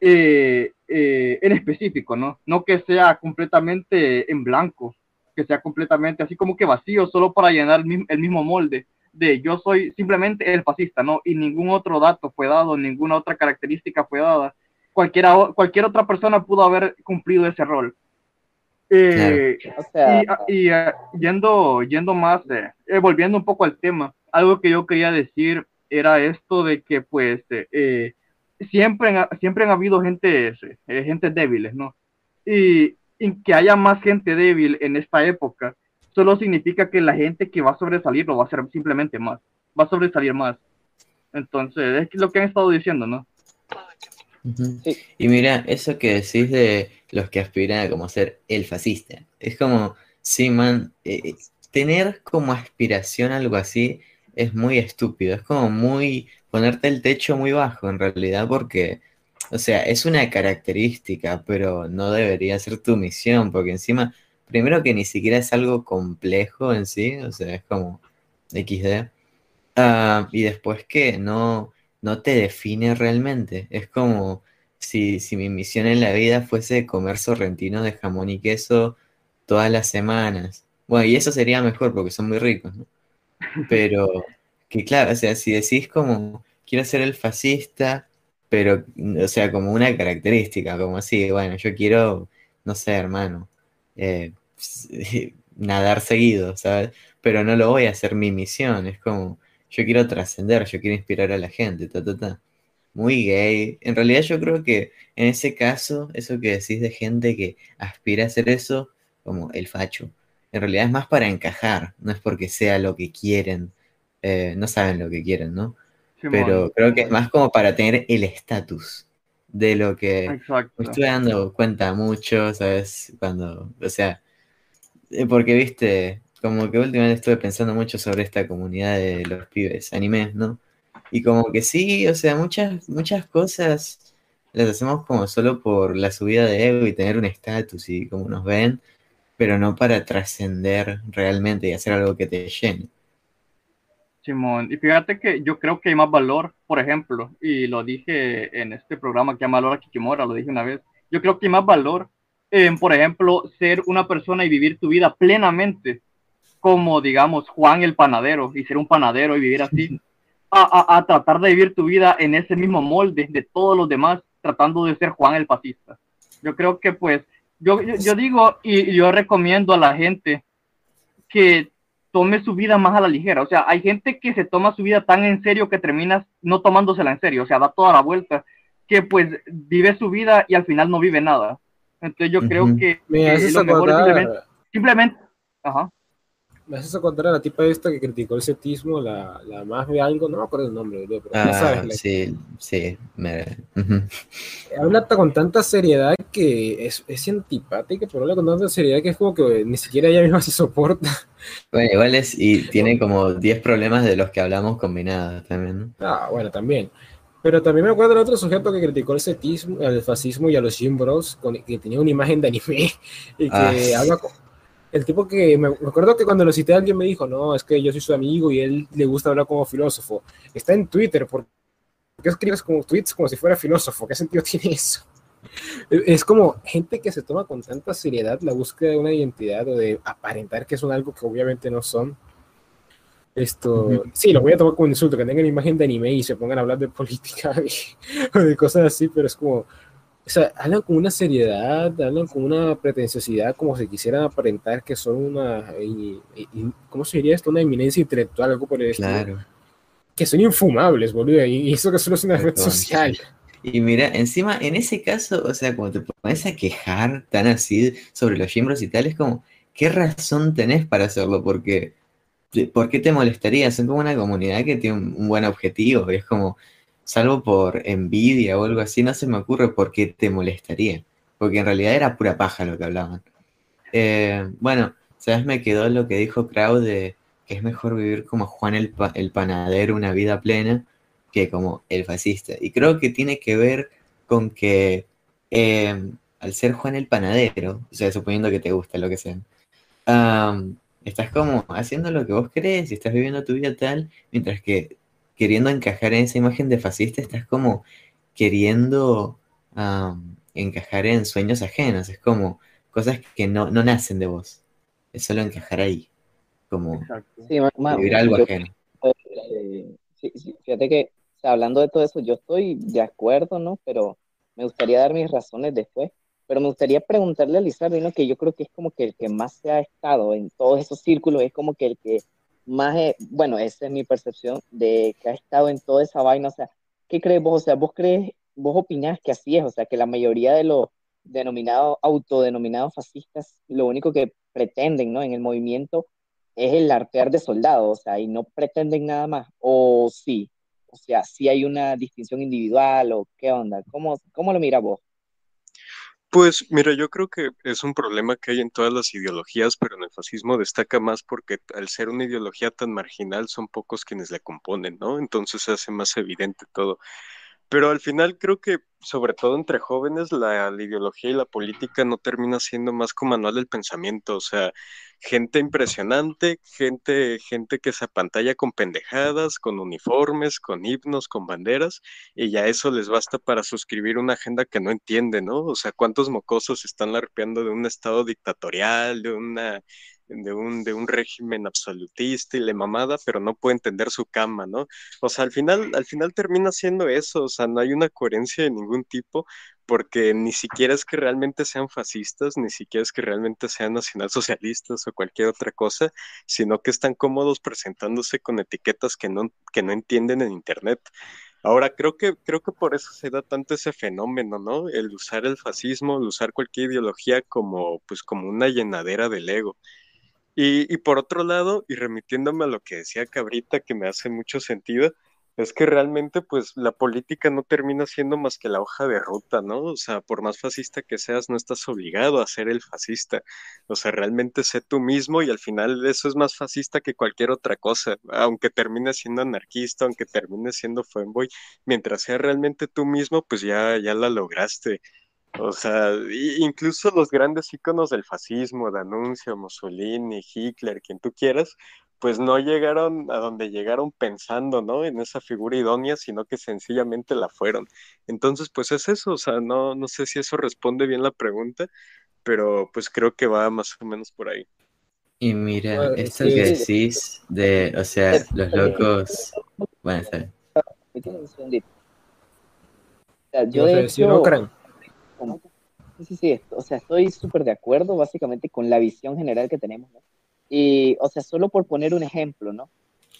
eh, eh, en específico, ¿no? No que sea completamente en blanco, que sea completamente así como que vacío, solo para llenar el mismo, el mismo molde de yo soy simplemente el fascista, ¿no? Y ningún otro dato fue dado, ninguna otra característica fue dada. Cualquiera, cualquier otra persona pudo haber cumplido ese rol. Eh, O sea, y, y, yendo, yendo más, eh, eh, volviendo un poco al tema, algo que yo quería decir era esto de que pues eh, eh, siempre, han- siempre han habido gente, eh, gente débiles, ¿no? Y, y que haya más gente débil en esta época solo significa que la gente que va a sobresalir lo va a hacer simplemente más, va a sobresalir más. Entonces, es lo que han estado diciendo, ¿no? Y mira, eso que decís de los que aspiran a como ser el fascista, es como, sí, man, eh, tener como aspiración algo así es muy estúpido, es como muy ponerte el techo muy bajo en realidad porque, o sea, es una característica, pero no debería ser tu misión, porque encima, primero que ni siquiera es algo complejo en sí, o sea, es como XD. Ah, y después que no, no te define realmente. Es como si, si mi misión en la vida fuese comer sorrentino de jamón y queso todas las semanas. Bueno, y eso sería mejor porque son muy ricos, ¿no? Pero que claro, o sea, si decís como quiero ser el fascista, pero, o sea, como una característica, como así, bueno, yo quiero, no sé, hermano, eh, nadar seguido, ¿sabes? Pero no lo voy a hacer mi misión, es como, yo quiero trascender, yo quiero inspirar a la gente, ta, ta, ta. muy gay. En realidad yo creo que en ese caso, eso que decís de gente que aspira a hacer eso, como el facho, en realidad es más para encajar, no es porque sea lo que quieren, eh, no saben lo que quieren, ¿no? Pero creo que es más como para tener el estatus de lo que Exacto. me estoy dando cuenta mucho, ¿sabes? Cuando, o sea, eh, porque viste, como que últimamente estuve pensando mucho sobre esta comunidad de los pibes animes, ¿no? Y como que sí, o sea, muchas, muchas cosas las hacemos como solo por la subida de ego y tener un estatus y como nos ven, pero no para trascender realmente y hacer algo que te llene. Simón, y fíjate que yo creo que hay más valor, por ejemplo, y lo dije en este programa que llama Laura Kikimora, lo dije una vez, yo creo que hay más valor en, por ejemplo, ser una persona y vivir tu vida plenamente, como digamos Juan el panadero, y ser un panadero y vivir así, a, a- a tratar de vivir tu vida en ese mismo molde de todos los demás, tratando de ser Juan el fascista. Yo creo que pues, yo, yo, yo digo y yo recomiendo a la gente que tome su vida más a la ligera. O sea, hay gente que se toma su vida tan en serio que terminas no tomándosela en serio, o sea, da toda la vuelta, que pues vive su vida y al final no vive nada. Entonces yo creo que, lo mejor es simplemente, simplemente, ajá. Me haces acordar a la tipa esta que criticó el cetismo, la, la más de algo, no me acuerdo el nombre, pero ya Ah, sabes, la- sí, sí, me... habla con tanta seriedad que es, es antipática, pero habla con tanta seriedad que es como que ni siquiera ella misma se soporta. Bueno, igual es, y tiene como 10 problemas de los que hablamos combinados también, ¿no? Ah, bueno, también. Pero también me acuerdo del otro sujeto que criticó el cetismo, el fascismo y a los Jim Bros, con, que tenía una imagen de anime y que Ah. habla con- El tipo que me, me acuerdo que cuando lo cité alguien me dijo, no, es que yo soy su amigo y él le gusta hablar como filósofo. Está en Twitter, ¿por qué escribes como tweets como si fuera filósofo? ¿Qué sentido tiene eso? Es como gente que se toma con tanta seriedad la búsqueda de una identidad o de aparentar que son algo que obviamente no son. Esto, sí, lo voy a tomar como un insulto, que tengan imagen de anime y se pongan a hablar de política y- o de cosas así, pero es como, o sea, hablan con una seriedad, hablan con una pretenciosidad, como si quisieran aparentar que son una, y- y- y- ¿cómo se diría esto? Una eminencia intelectual, algo por el estilo. Claro. Que son infumables, boludo, y eso que solo es una red social. Y mira, encima, en ese caso, o sea, cuando te pones a quejar tan así sobre los gimbros y tal, es como, ¿qué razón tenés para hacerlo? Porque, ¿por qué te molestaría? Son como una comunidad que tiene un, un buen objetivo, y es como, salvo por envidia o algo así, no se me ocurre por qué te molestaría, porque en realidad era pura paja lo que hablaban. Eh, bueno, ¿sabes? Me quedó lo que dijo Krau de que es mejor vivir como Juan el, pa- el panadero una vida plena que como el fascista. Y creo que tiene que ver con que eh, al ser Juan el panadero, o sea, suponiendo que te gusta lo que sea, estás como haciendo lo que vos crees y estás viviendo tu vida tal, mientras que queriendo encajar en esa imagen de fascista, estás como queriendo am, encajar en sueños ajenos, es como cosas que no, no nacen de vos, es solo encajar ahí, como Sí, ma- ma- vivir algo yo- ajeno. eh, sí, sí, fíjate que, o sea, hablando de todo eso, yo estoy de acuerdo, ¿no? Pero me gustaría dar mis razones después. Pero me gustaría preguntarle a Lizardo, ¿no? Que yo creo que es como que el que más se ha estado en todos esos círculos, es como que el que más, eh, bueno, esa es mi percepción, de que ha estado en toda esa vaina. O sea, ¿qué crees vos? O sea, vos crees, vos opinás que así es, o sea, que la mayoría de los denominados, autodenominados fascistas, lo único que pretenden, ¿no? En el movimiento es el artear de soldados, o sea, y no pretenden nada más, o sí, o sea, sí hay una distinción individual, o qué onda, ¿cómo, cómo lo mira vos? Pues mira, yo creo que es un problema que hay en todas las ideologías, pero en el fascismo destaca más porque al ser una ideología tan marginal son pocos quienes la componen, ¿no? Entonces se hace más evidente todo. Pero al final creo que, sobre todo entre jóvenes, la, ideología y la política no termina siendo más como manual del pensamiento, o sea, gente impresionante, gente, gente que se apantalla con pendejadas, con uniformes, con himnos, con banderas, y ya eso les basta para suscribir una agenda que no entiende, ¿no? O sea, ¿cuántos mocosos están larpeando de un estado dictatorial, de una de un, de un régimen absolutista y le mamada, pero no puede entender su cama, ¿no? O sea, al final, al final termina siendo eso, o sea, no hay una coherencia de ningún tipo, porque ni siquiera es que realmente sean fascistas, ni siquiera es que realmente sean nacionalsocialistas o cualquier otra cosa, sino que están cómodos presentándose con etiquetas que no, que no entienden en Internet. Ahora, creo que, creo que por eso se da tanto ese fenómeno, ¿no? El usar el fascismo, el usar cualquier ideología como, pues, como una llenadera del ego. Y, y por otro lado, y remitiéndome a lo que decía Cabrita, que me hace mucho sentido, es que realmente pues la política no termina siendo más que la hoja de ruta, ¿no? O sea, por más fascista que seas, no estás obligado a ser el fascista. O sea, realmente sé tú mismo y al final eso es más fascista que cualquier otra cosa, aunque termines siendo anarquista, aunque termines siendo fanboy, mientras sea realmente tú mismo, pues ya, ya la lograste. O sea, incluso los grandes íconos del fascismo, D'Annunzio, Mussolini, Hitler, quien tú quieras, pues no llegaron a donde llegaron pensando, ¿no? En esa figura idónea, sino que sencillamente la fueron. Entonces, pues es eso, o sea, no, no sé si eso responde bien la pregunta, pero pues creo que va más o menos por ahí. Y mira, esto sí, que decís de, o sea, los locos. Bueno, está bien. Sea, yo ¿Vas a de decir Okran? sí, sí, sí, o sea, estoy súper de acuerdo básicamente con la visión general que tenemos, ¿no? Y, o sea, solo por poner un ejemplo, ¿no?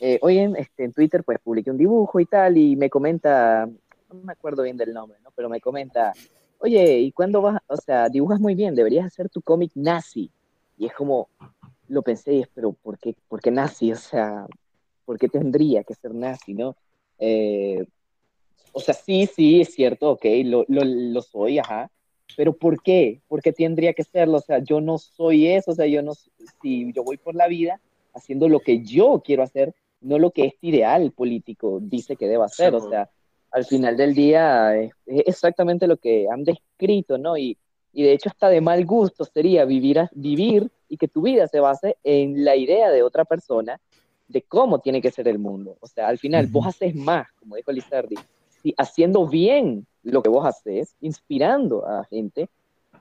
Eh, hoy en, este, en Twitter, pues, publiqué un dibujo y tal, y me comenta, no me acuerdo bien del nombre, ¿no? Pero me comenta, oye, ¿y cuándo vas? O sea, dibujas muy bien, deberías hacer tu cómic nazi. Y es como, lo pensé, y es, pero ¿por qué, por qué nazi? O sea, ¿por qué tendría que ser nazi, no? Eh, o sea, sí, sí, es cierto, ok, lo, lo, lo soy, ajá, pero ¿por qué? ¿Por qué tendría que serlo? O sea, yo no soy eso, o sea, yo no, si yo voy por la vida haciendo lo que yo quiero hacer, no lo que este ideal político dice que debo hacer, o sea, al final del día es, es exactamente lo que han descrito, ¿no? Y, y de hecho hasta de mal gusto sería vivir, a- vivir y que tu vida se base en la idea de otra persona de cómo tiene que ser el mundo. O sea, al final vos haces más, como dijo Lizardi, haciendo bien lo que vos haces, inspirando a gente,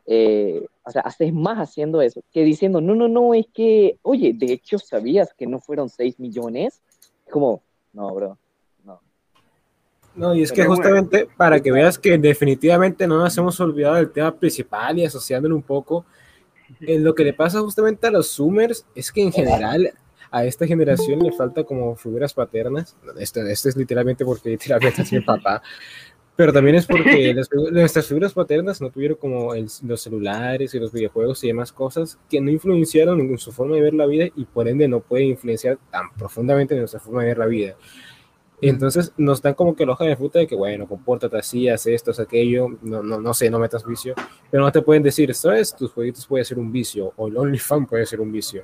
eh, o sea, haces más haciendo eso que diciendo, no, no, no, es que, oye, de hecho, ¿sabías que no fueron 6 millones? Como, no, bro, no. No, y es que bueno. justamente para que veas que definitivamente no nos hemos olvidado del tema principal y asociándolo un poco, en lo que le pasa justamente a los Zoomers es que en general a esta generación le falta como figuras paternas. Esto, esto es literalmente porque literalmente es mi papá. Pero también es porque las nuestras figuras paternas no tuvieron como el- los celulares y los videojuegos y demás cosas que no influenciaron en su forma de ver la vida y por ende no pueden influenciar tan profundamente en nuestra forma de ver la vida. Entonces nos dan como que la hoja de fruta de que, bueno, compórtate así, haz esto, haz aquello, no, no, no sé, no metas vicio, pero no te pueden decir, ¿sabes? Tus jueguitos puede ser un vicio, o el OnlyFans puede ser un vicio.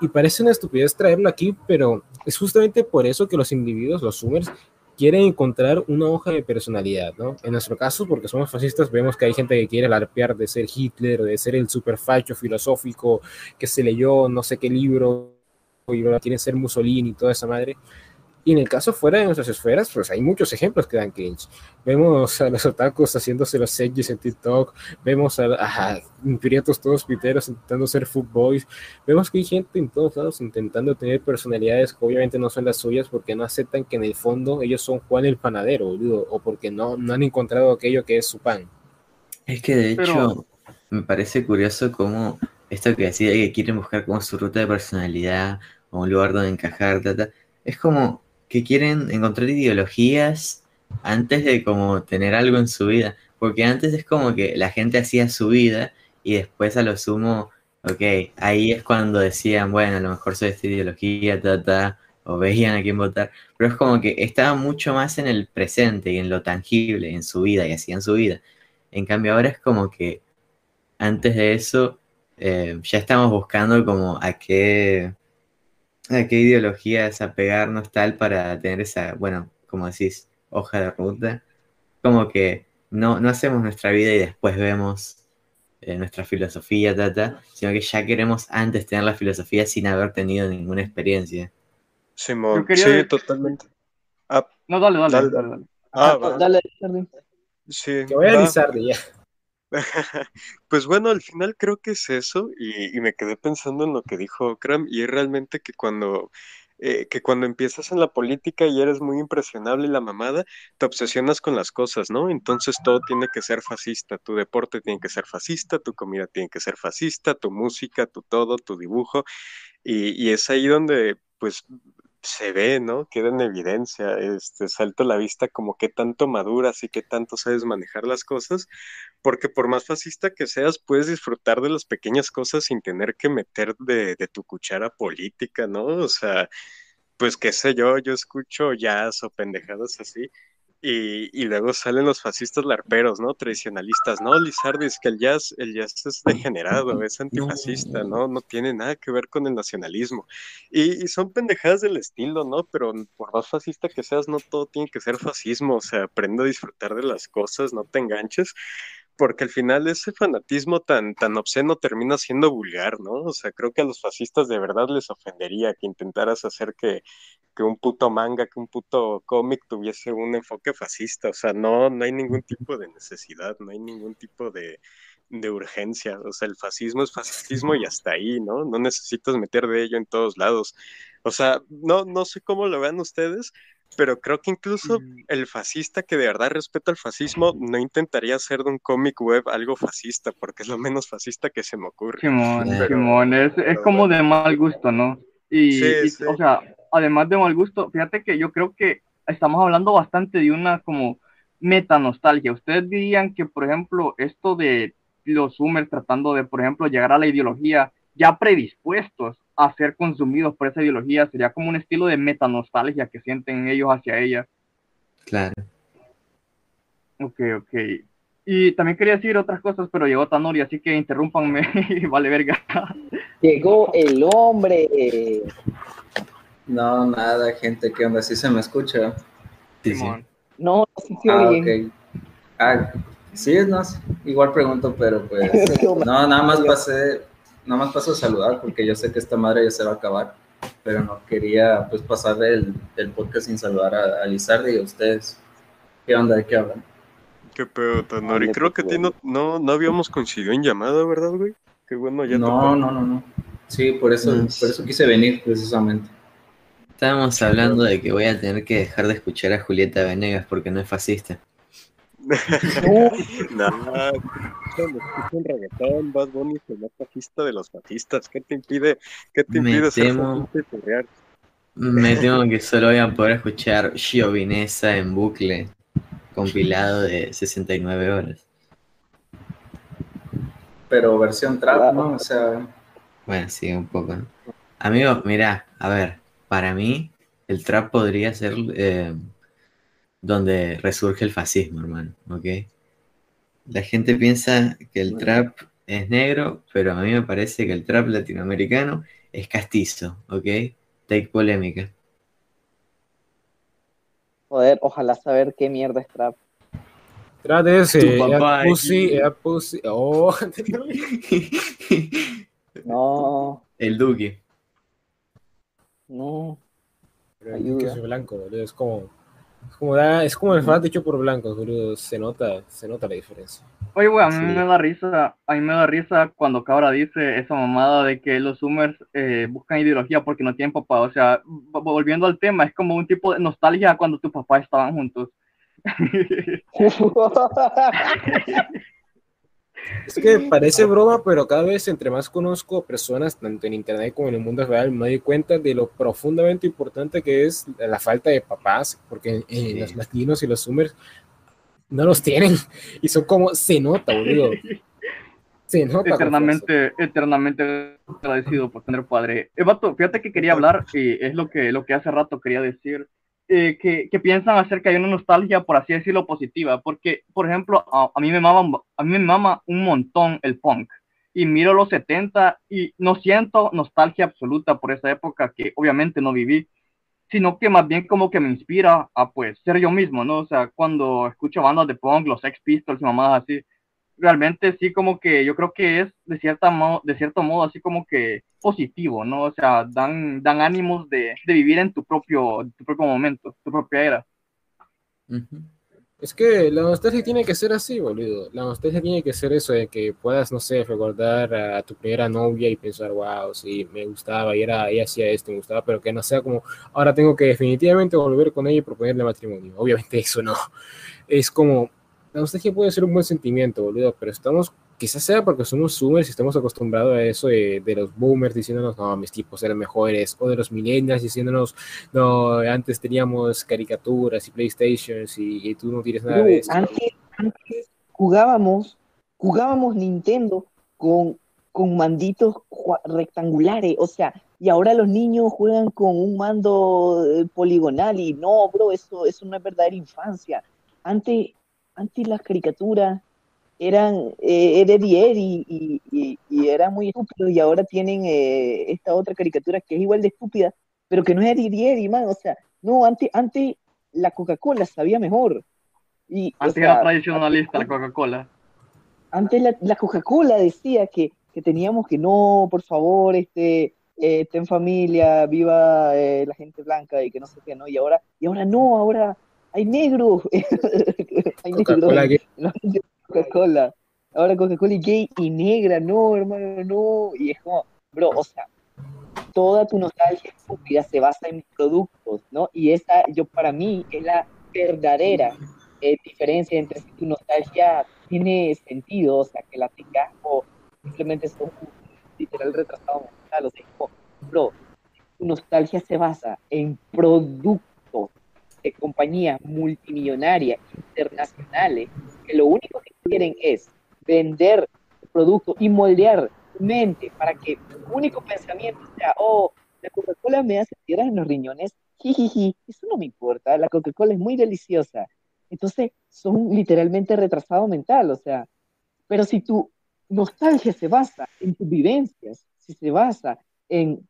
Y parece una estupidez traerlo aquí, pero es justamente por eso que los individuos, los Zoomers, quieren encontrar una hoja de personalidad, ¿no? En nuestro caso, porque somos fascistas, vemos que hay gente que quiere alarpear de ser Hitler, de ser el superfacho filosófico que se leyó no sé qué libro y ahora quiere ser Mussolini y toda esa madre. Y en el caso fuera de nuestras esferas, pues hay muchos ejemplos que dan cringe. Vemos a los otakus haciéndose los edges en TikTok, vemos a, a prietos todos piteros intentando ser footboys, vemos que hay gente en todos lados intentando tener personalidades que obviamente no son las suyas porque no aceptan que en el fondo ellos son Juan el panadero, boludo, o porque no, no han encontrado aquello que es su pan. Es que de Pero- hecho me parece curioso cómo esto que decía que quieren buscar como su ruta de personalidad o un lugar donde encajar, ta, ta, es como que quieren encontrar ideologías antes de como tener algo en su vida, porque antes es como que la gente hacía su vida y después a lo sumo, ok, ahí es cuando decían, bueno, a lo mejor soy esta ideología, ta, ta, o veían a quién votar, pero es como que estaba mucho más en el presente y en lo tangible, en su vida y hacían su vida. En cambio ahora es como que antes de eso eh, ya estamos buscando como a qué, a qué ideología desapegarnos tal para tener esa, bueno, como decís, hoja de ruta. Como que no, no hacemos nuestra vida y después vemos eh, nuestra filosofía, tata, sino que ya queremos antes tener la filosofía sin haber tenido ninguna experiencia. Simón, Yo quería sí, ver- totalmente. Ah, No, dale, dale. Dale, dale, dale. Ah, Ah, dale. Sí, Que vaya a. Lizardi ya. Pues bueno, al final creo que es eso y, me quedé pensando en lo que dijo Okram y es realmente que cuando, eh, que cuando empiezas en la política y eres muy impresionable y la mamada, te obsesionas con las cosas, ¿no? Entonces todo tiene que ser fascista, tu deporte tiene que ser fascista, tu comida tiene que ser fascista, tu música, tu todo, tu dibujo y es ahí donde pues se ve, ¿no? Queda en evidencia, este, salta a la vista como qué tanto maduras y qué tanto sabes manejar las cosas, porque por más fascista que seas, puedes disfrutar de las pequeñas cosas sin tener que meter de, de tu cuchara política, ¿no? O sea, pues qué sé yo, yo escucho jazz o pendejadas así, y, y, luego salen los fascistas larperos, ¿no? Tradicionalistas, ¿no? Lizardi, es que el jazz, el jazz es degenerado, es antifascista, ¿no? No tiene nada que ver con el nacionalismo. Y, y, son pendejadas del estilo, ¿no? Pero por más fascista que seas, no todo tiene que ser fascismo, o sea, aprende a disfrutar de las cosas, no te enganches, porque al final ese fanatismo tan, tan obsceno termina siendo vulgar, ¿no? O sea, creo que a los fascistas de verdad les ofendería que intentaras hacer que, que un puto manga, que un puto cómic tuviese un enfoque fascista. O sea, no, no hay ningún tipo de necesidad, no hay ningún tipo de, de urgencia. O sea, el fascismo es fascismo y hasta ahí, ¿no? No necesitas meter de ello en todos lados. O sea, no, no sé cómo lo vean ustedes, pero creo que incluso el fascista que de verdad respeta el fascismo no intentaría hacer de un cómic web algo fascista, porque es lo menos fascista que se me ocurre. Simón, Pero- Simón, es, es como de mal gusto, ¿no? Y, Sí, y, sí. o sea, además de mal gusto, fíjate que yo creo que estamos hablando bastante de una como metanostalgia. Ustedes dirían que, por ejemplo, esto de los Zoomers tratando de, por ejemplo, llegar a la ideología ya predispuestos a ser consumidos por esa ideología, sería como un estilo de metanostalgia que sienten ellos hacia ella. Claro. Ok, ok. Y también quería decir otras cosas, pero llegó Tanori, así que interrúmpanme y vale verga. Llegó el hombre. No, nada, gente, ¿qué onda? ¿Sí se me escucha? Sí, sí. No, sí se Ah, oye. ok. Ah, sí, no, igual pregunto, pero pues, no, nada más pasé, nada más paso a saludar porque yo sé que esta madre ya se va a acabar, pero no quería pues pasar el, el podcast sin saludar a, a Lizardi y a ustedes. ¿Qué onda? ¿De qué hablan? Qué pedo, Tanori. Creo que a pues, ti no, no, no habíamos coincidido en llamada, ¿verdad, güey? Qué bueno, ya No, tocó. no, no, no. Sí, por eso, Mm. por eso quise venir precisamente. Estábamos hablando de que voy a tener que dejar de escuchar a Julieta Venegas porque no es fascista. No, escuchan reggaetón, Bad Bunny es el más fascista de los fascistas. ¿Qué te impide, qué te Me impide ser temo- fascista y perrear? Me temo que solo voy a poder escuchar Giovinesa en bucle, compilado de 69 horas. Pero versión trap, ¿no? O sea, Bueno, sí, un poco, ¿no? Amigo, mira, a ver, para mí el trap podría ser eh, donde resurge el fascismo, hermano, ¿ok? La gente piensa que el trap es negro, pero a mí me parece que el trap latinoamericano es castizo, ¿ok? Take polémica. Joder, ojalá saber qué mierda es trap. Trap es eh, Pussy, Pussy. Oh, No, El Duque. no. Pero Ayuda. que es blanco, boludo. Es como, es como, da- es como el fat hecho por blancos, boludo. Se nota, se nota la diferencia. Oye, güey, a mí Sí. me da risa, a mí me da risa cuando Cabra dice esa mamada de que los Zoomers eh, buscan ideología porque no tienen papá. O sea, volviendo al tema, es como un tipo de nostalgia cuando tus papás estaban juntos. Es que parece broma, pero cada vez entre más conozco personas, tanto en internet como en el mundo real, me doy cuenta de lo profundamente importante que es la falta de papás, porque eh, Sí. los latinos y los zoomers no los tienen y son como, se nota, boludo. Se nota. eternamente, eternamente agradecido por tener padre. Eh, vato, fíjate que quería hablar, y es lo que, lo que hace rato quería decir, eh, que, que piensan acerca de una nostalgia, por así decirlo, positiva, porque, por ejemplo, a, a mí me mama, a mí me mama un montón el punk, y miro los 70 y no siento nostalgia absoluta por esa época que obviamente no viví, sino que más bien como que me inspira a pues ser yo mismo, ¿no? O sea, cuando escucho bandas de punk, los Sex Pistols y mamadas así, realmente sí como que yo creo que es de cierta mo- de cierto modo así como que positivo, ¿no? O sea, dan, dan ánimos de, de vivir en tu propio, tu propio momento, tu propia era. Es que la nostalgia tiene que ser así, boludo. La nostalgia tiene que ser eso de que puedas, no sé, recordar a tu primera novia y pensar, wow, sí, me gustaba y era, ella hacía esto, me gustaba, pero que no sea como, ahora tengo que definitivamente volver con ella y proponerle matrimonio. Obviamente eso no. Es como, la nostalgia puede ser un buen sentimiento, boludo, pero estamos quizás sea porque somos zoomers y estamos acostumbrados a eso de, de, los boomers diciéndonos, no, mis tipos eran mejores, o de los millennials diciéndonos, no, antes teníamos caricaturas y PlayStations y, y tú no tienes nada de eso. Antes, antes jugábamos, jugábamos Nintendo con, con manditos rectangulares, o sea, y ahora los niños juegan con un mando eh, poligonal y no, bro, eso, eso no es verdadera infancia. Antes, antes las caricaturas eran eh, era y, y, y, era muy estúpido y ahora tienen eh, esta otra caricatura que es igual de estúpida, pero que no es Eddie man, o sea, no, antes, antes la Coca-Cola sabía mejor. Y, antes era tradicionalista la Coca-Cola. Antes la, la Coca-Cola decía que, que, teníamos que no, por favor, este, eh, en familia, viva eh, la gente blanca y que no sé qué, ¿no? Y ahora, y ahora no, ahora hay negros, hay negros, Coca-Cola. Ahora Coca-Cola y gay y negra, no, hermano, no. Y es como, bro, o sea, toda tu nostalgia estúpida se basa en productos, ¿no? Y esa, yo para mí, es la verdadera eh, diferencia entre si tu nostalgia tiene sentido, o sea, que la tengas o simplemente son literal retrasado mental, o sea, como, bro, tu nostalgia se basa en productos de compañías multimillonarias internacionales que lo único que quieren es vender productos y moldear mente para que único pensamiento sea, oh, la Coca-Cola me hace piedras en los riñones, jijiji, eso no me importa, la Coca-Cola es muy deliciosa. Entonces, son literalmente retrasado mental, o sea, pero si tu nostalgia se basa en tus vivencias, si se basa en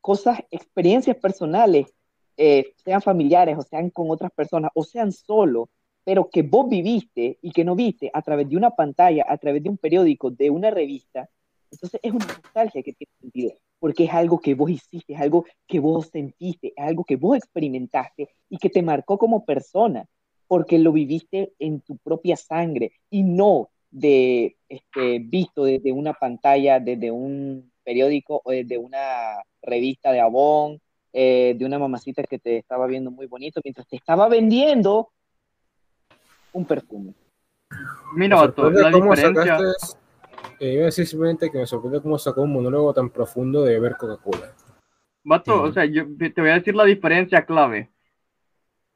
cosas, experiencias personales, eh, sean familiares o sean con otras personas o sean solo, pero que vos viviste y que no viste a través de una pantalla, a través de un periódico, de una revista, entonces es una nostalgia que tiene sentido, porque es algo que vos hiciste, es algo que vos sentiste, es algo que vos experimentaste y que te marcó como persona, porque lo viviste en tu propia sangre y no de este, visto desde una pantalla, desde un periódico o desde una revista de Avon, eh, de una mamacita que te estaba viendo muy bonito mientras te estaba vendiendo un perfume. Mira, la diferencia... Eh, iba a decir simplemente que me sorprende cómo sacó un monólogo tan profundo de ver Coca-Cola. Vato, o sea, yo te voy a decir la diferencia clave.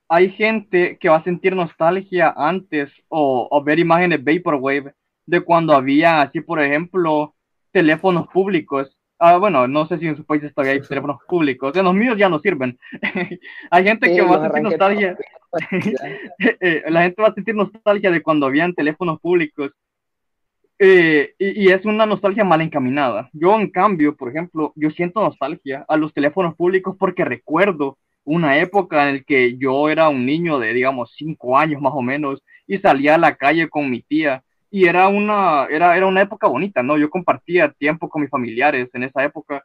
Hay gente que va a sentir nostalgia antes o, o ver imágenes Vaporwave de cuando había, así por ejemplo, teléfonos públicos. Ah, bueno, no sé si en sus países todavía hay teléfonos públicos. En los míos ya no sirven. hay gente que va a sentir nostalgia. Eh, la gente va a sentir nostalgia de cuando habían teléfonos públicos. Eh, y, es una nostalgia mal encaminada. Yo, en cambio, por ejemplo, yo siento nostalgia a los teléfonos públicos porque recuerdo una época en la que yo era un niño de, digamos, cinco años más o menos y salía a la calle con mi tía y era una, era, era una época bonita, ¿no? Yo compartía tiempo con mis familiares en esa época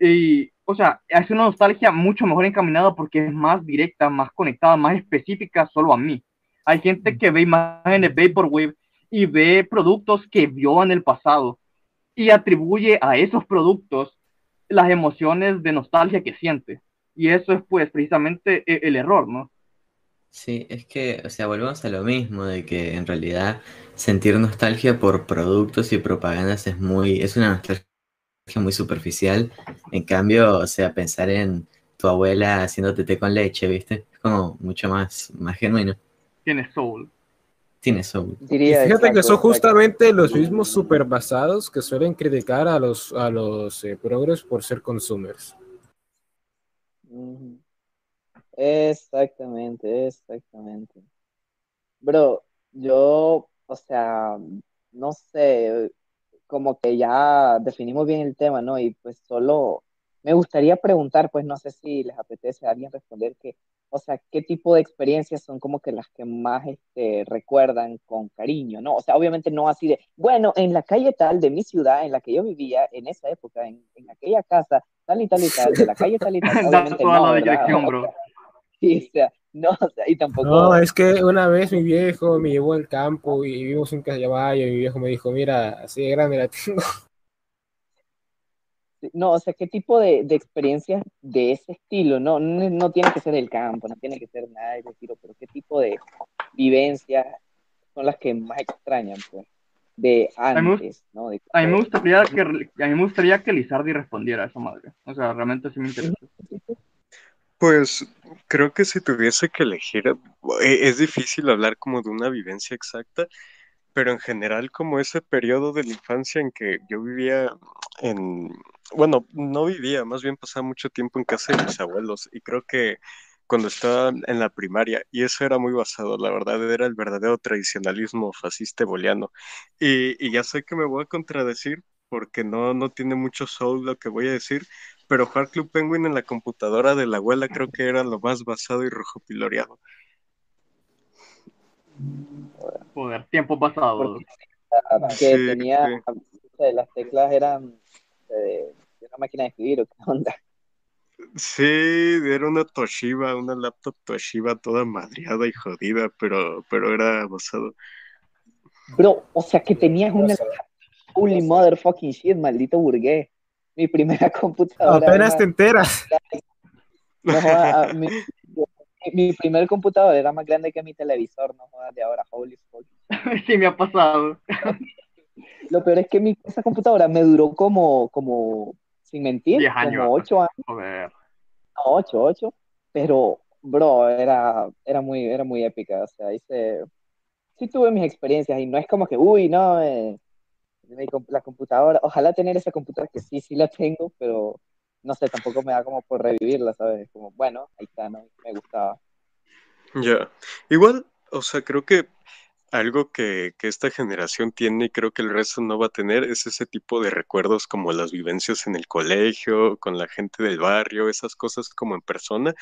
y, o sea, es una nostalgia mucho mejor encaminada porque es más directa, más conectada, más específica solo a mí. Hay gente que ve imágenes Vaporwave y ve productos que vio en el pasado y atribuye a esos productos las emociones de nostalgia que siente. Y eso es pues precisamente e, el, error, ¿no? Sí, es que, o sea, volvemos a lo mismo, de que en realidad sentir nostalgia por productos y propagandas es muy, es una nostalgia muy superficial. En cambio, o sea, pensar en tu abuela haciéndote té con leche, ¿viste? Es como mucho más, más genuino. Tiene soul. Tiene soul. fíjate que son justamente los mismos super basados que suelen criticar a los, a los eh, progres por ser consumers. Exactamente, exactamente. Bro, yo, o sea, no sé, como que ya definimos bien el tema, ¿no? Y pues solo me gustaría preguntar, pues no sé si les apetece a alguien responder que, o sea, qué tipo de experiencias son como que las que más este, recuerdan con cariño, ¿no? O sea, obviamente no así de, bueno, en la calle tal de mi ciudad, en la que yo vivía, en esa época, en, en aquella casa, tal y tal y tal, de la calle tal y tal, obviamente no, la dirección, bro. Sí, o sea, no, o sea, y tampoco... No, es que una vez mi viejo me llevó al campo y vimos un caballo y mi viejo me dijo, mira, así de grande la tengo. No, o sea, ¿qué tipo de, de experiencias de ese estilo? No, no, tiene que ser el campo, no tiene que ser nada de ese estilo, pero ¿qué tipo de vivencias son las que más extrañan, pues? de A antes, ¿no? De- A mí me gustaría que, a mí me gustaría que Lizardi respondiera a esa madre. O sea, realmente sí me interesa. Pues creo que si tuviese que elegir, e- es difícil hablar como de una vivencia exacta, pero en general como ese periodo de la infancia en que yo vivía en, bueno, no vivía, más bien pasaba mucho tiempo en casa de mis abuelos y creo que cuando estaba en la primaria, y eso era muy basado, la verdad, era el verdadero tradicionalismo fascista boliano. Y, y ya sé que me voy a contradecir porque no, no tiene mucho soul lo que voy a decir, pero jugar Club Penguin en la computadora de la abuela creo que era lo más basado y rojo piloreado. Joder, tiempo pasado. Ah, que Sí, tenía, sí. las teclas eran de, de una máquina de escribir, ¿o qué onda? Sí, era una Toshiba, una laptop Toshiba toda madreada y jodida, pero, pero era basado. Bro, o sea, que tenías una holy motherfucking shit, maldito burgués. Mi primera computadora. Apenas era- te enteras. no joda, mi, mi primer computador era más grande que mi televisor, no jodas de ahora, holy fuck. sí, me ha pasado. Lo peor es que mi, esa computadora me duró como, como, sin mentir, 10 años. como 8 años, Joder. 8, 8, pero, bro, era, era muy, era muy épica, o sea, hice, sí tuve mis experiencias y no es como que, uy, no, eh, la computadora, ojalá tener esa computadora que sí, sí la tengo, pero no sé, tampoco me da como por revivirla, ¿sabes? Como, bueno, ahí está, ¿no? Me gustaba. Ya. Igual, o sea, creo que algo que, que esta generación tiene y creo que el resto no va a tener es ese tipo de recuerdos como las vivencias en el colegio, con la gente del barrio, esas cosas como en persona,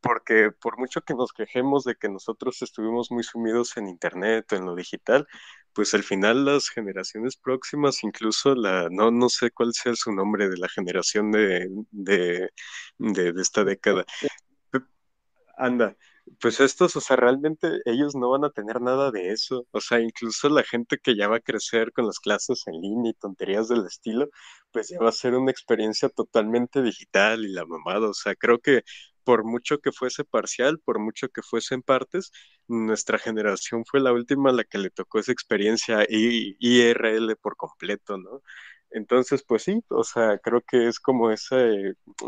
porque por mucho que nos quejemos de que nosotros estuvimos muy sumidos en internet o en lo digital, pues al final las generaciones próximas, incluso la, no, no sé cuál sea su nombre de la generación de, de, de, de esta década, anda, pues estos, o sea, realmente ellos no van a tener nada de eso. O sea, incluso la gente que ya va a crecer con las clases en línea y tonterías del estilo, pues ya va a ser una experiencia totalmente digital y la mamada. O sea, creo que por mucho que fuese parcial, por mucho que fuese en partes, nuestra generación fue la última a la que le tocó esa experiencia IRL por completo, ¿no? Entonces, pues sí, o sea, creo que es como esa,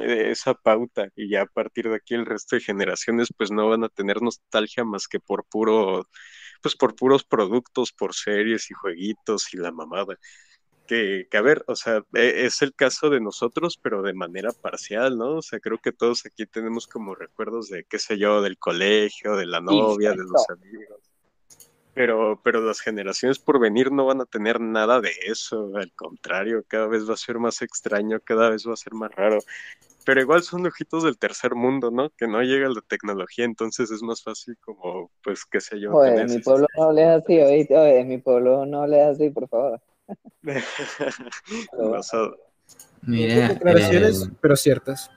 esa pauta y ya a partir de aquí el resto de generaciones pues no van a tener nostalgia más que por puro, pues por puros productos, por series y jueguitos y la mamada. Que, que a ver, o sea, e- es el caso de nosotros, pero de manera parcial, ¿no? O sea, creo que todos aquí tenemos como recuerdos de, qué sé yo, del colegio, de la novia, de los amigos. Pero, pero las generaciones por venir no van a tener nada de eso, al contrario, cada vez va a ser más extraño, cada vez va a ser más raro. Pero igual son ojitos del tercer mundo, ¿no? Que no llega la tecnología, entonces es más fácil como, pues, qué sé yo, en mi pueblo no hables así, oíste, oye, en mi pueblo no hables así, por favor. basado. Mira, Declaraciones, eh, pero ciertas.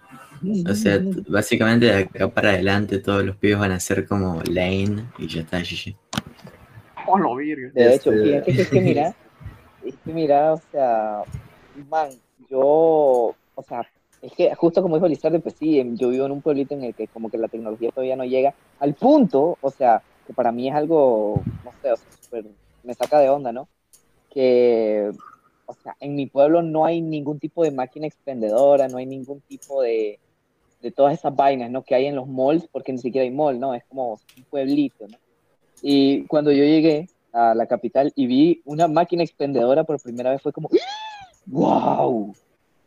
o sea, básicamente de acá para adelante todos los pibes van a ser como Lane y ya está, GG. Oh, lo virgen. De hecho, Este- fíjate que es que mira, es que mira, o sea, man, yo, o sea, es que justo como dijo Lizardo, pues sí, yo vivo en un pueblito en el que como que la tecnología todavía no llega al punto, o sea, que para mí es algo, no sé, o sea, súper- me saca de onda, ¿no? Que, o sea, en mi pueblo no hay ningún tipo de máquina expendedora, no hay ningún tipo de, de todas esas vainas, ¿no? Que hay en los malls, porque ni siquiera hay mall, ¿no? Es como un pueblito, ¿no? Y cuando yo llegué a la capital y vi una máquina expendedora por primera vez, fue como, ¡wow!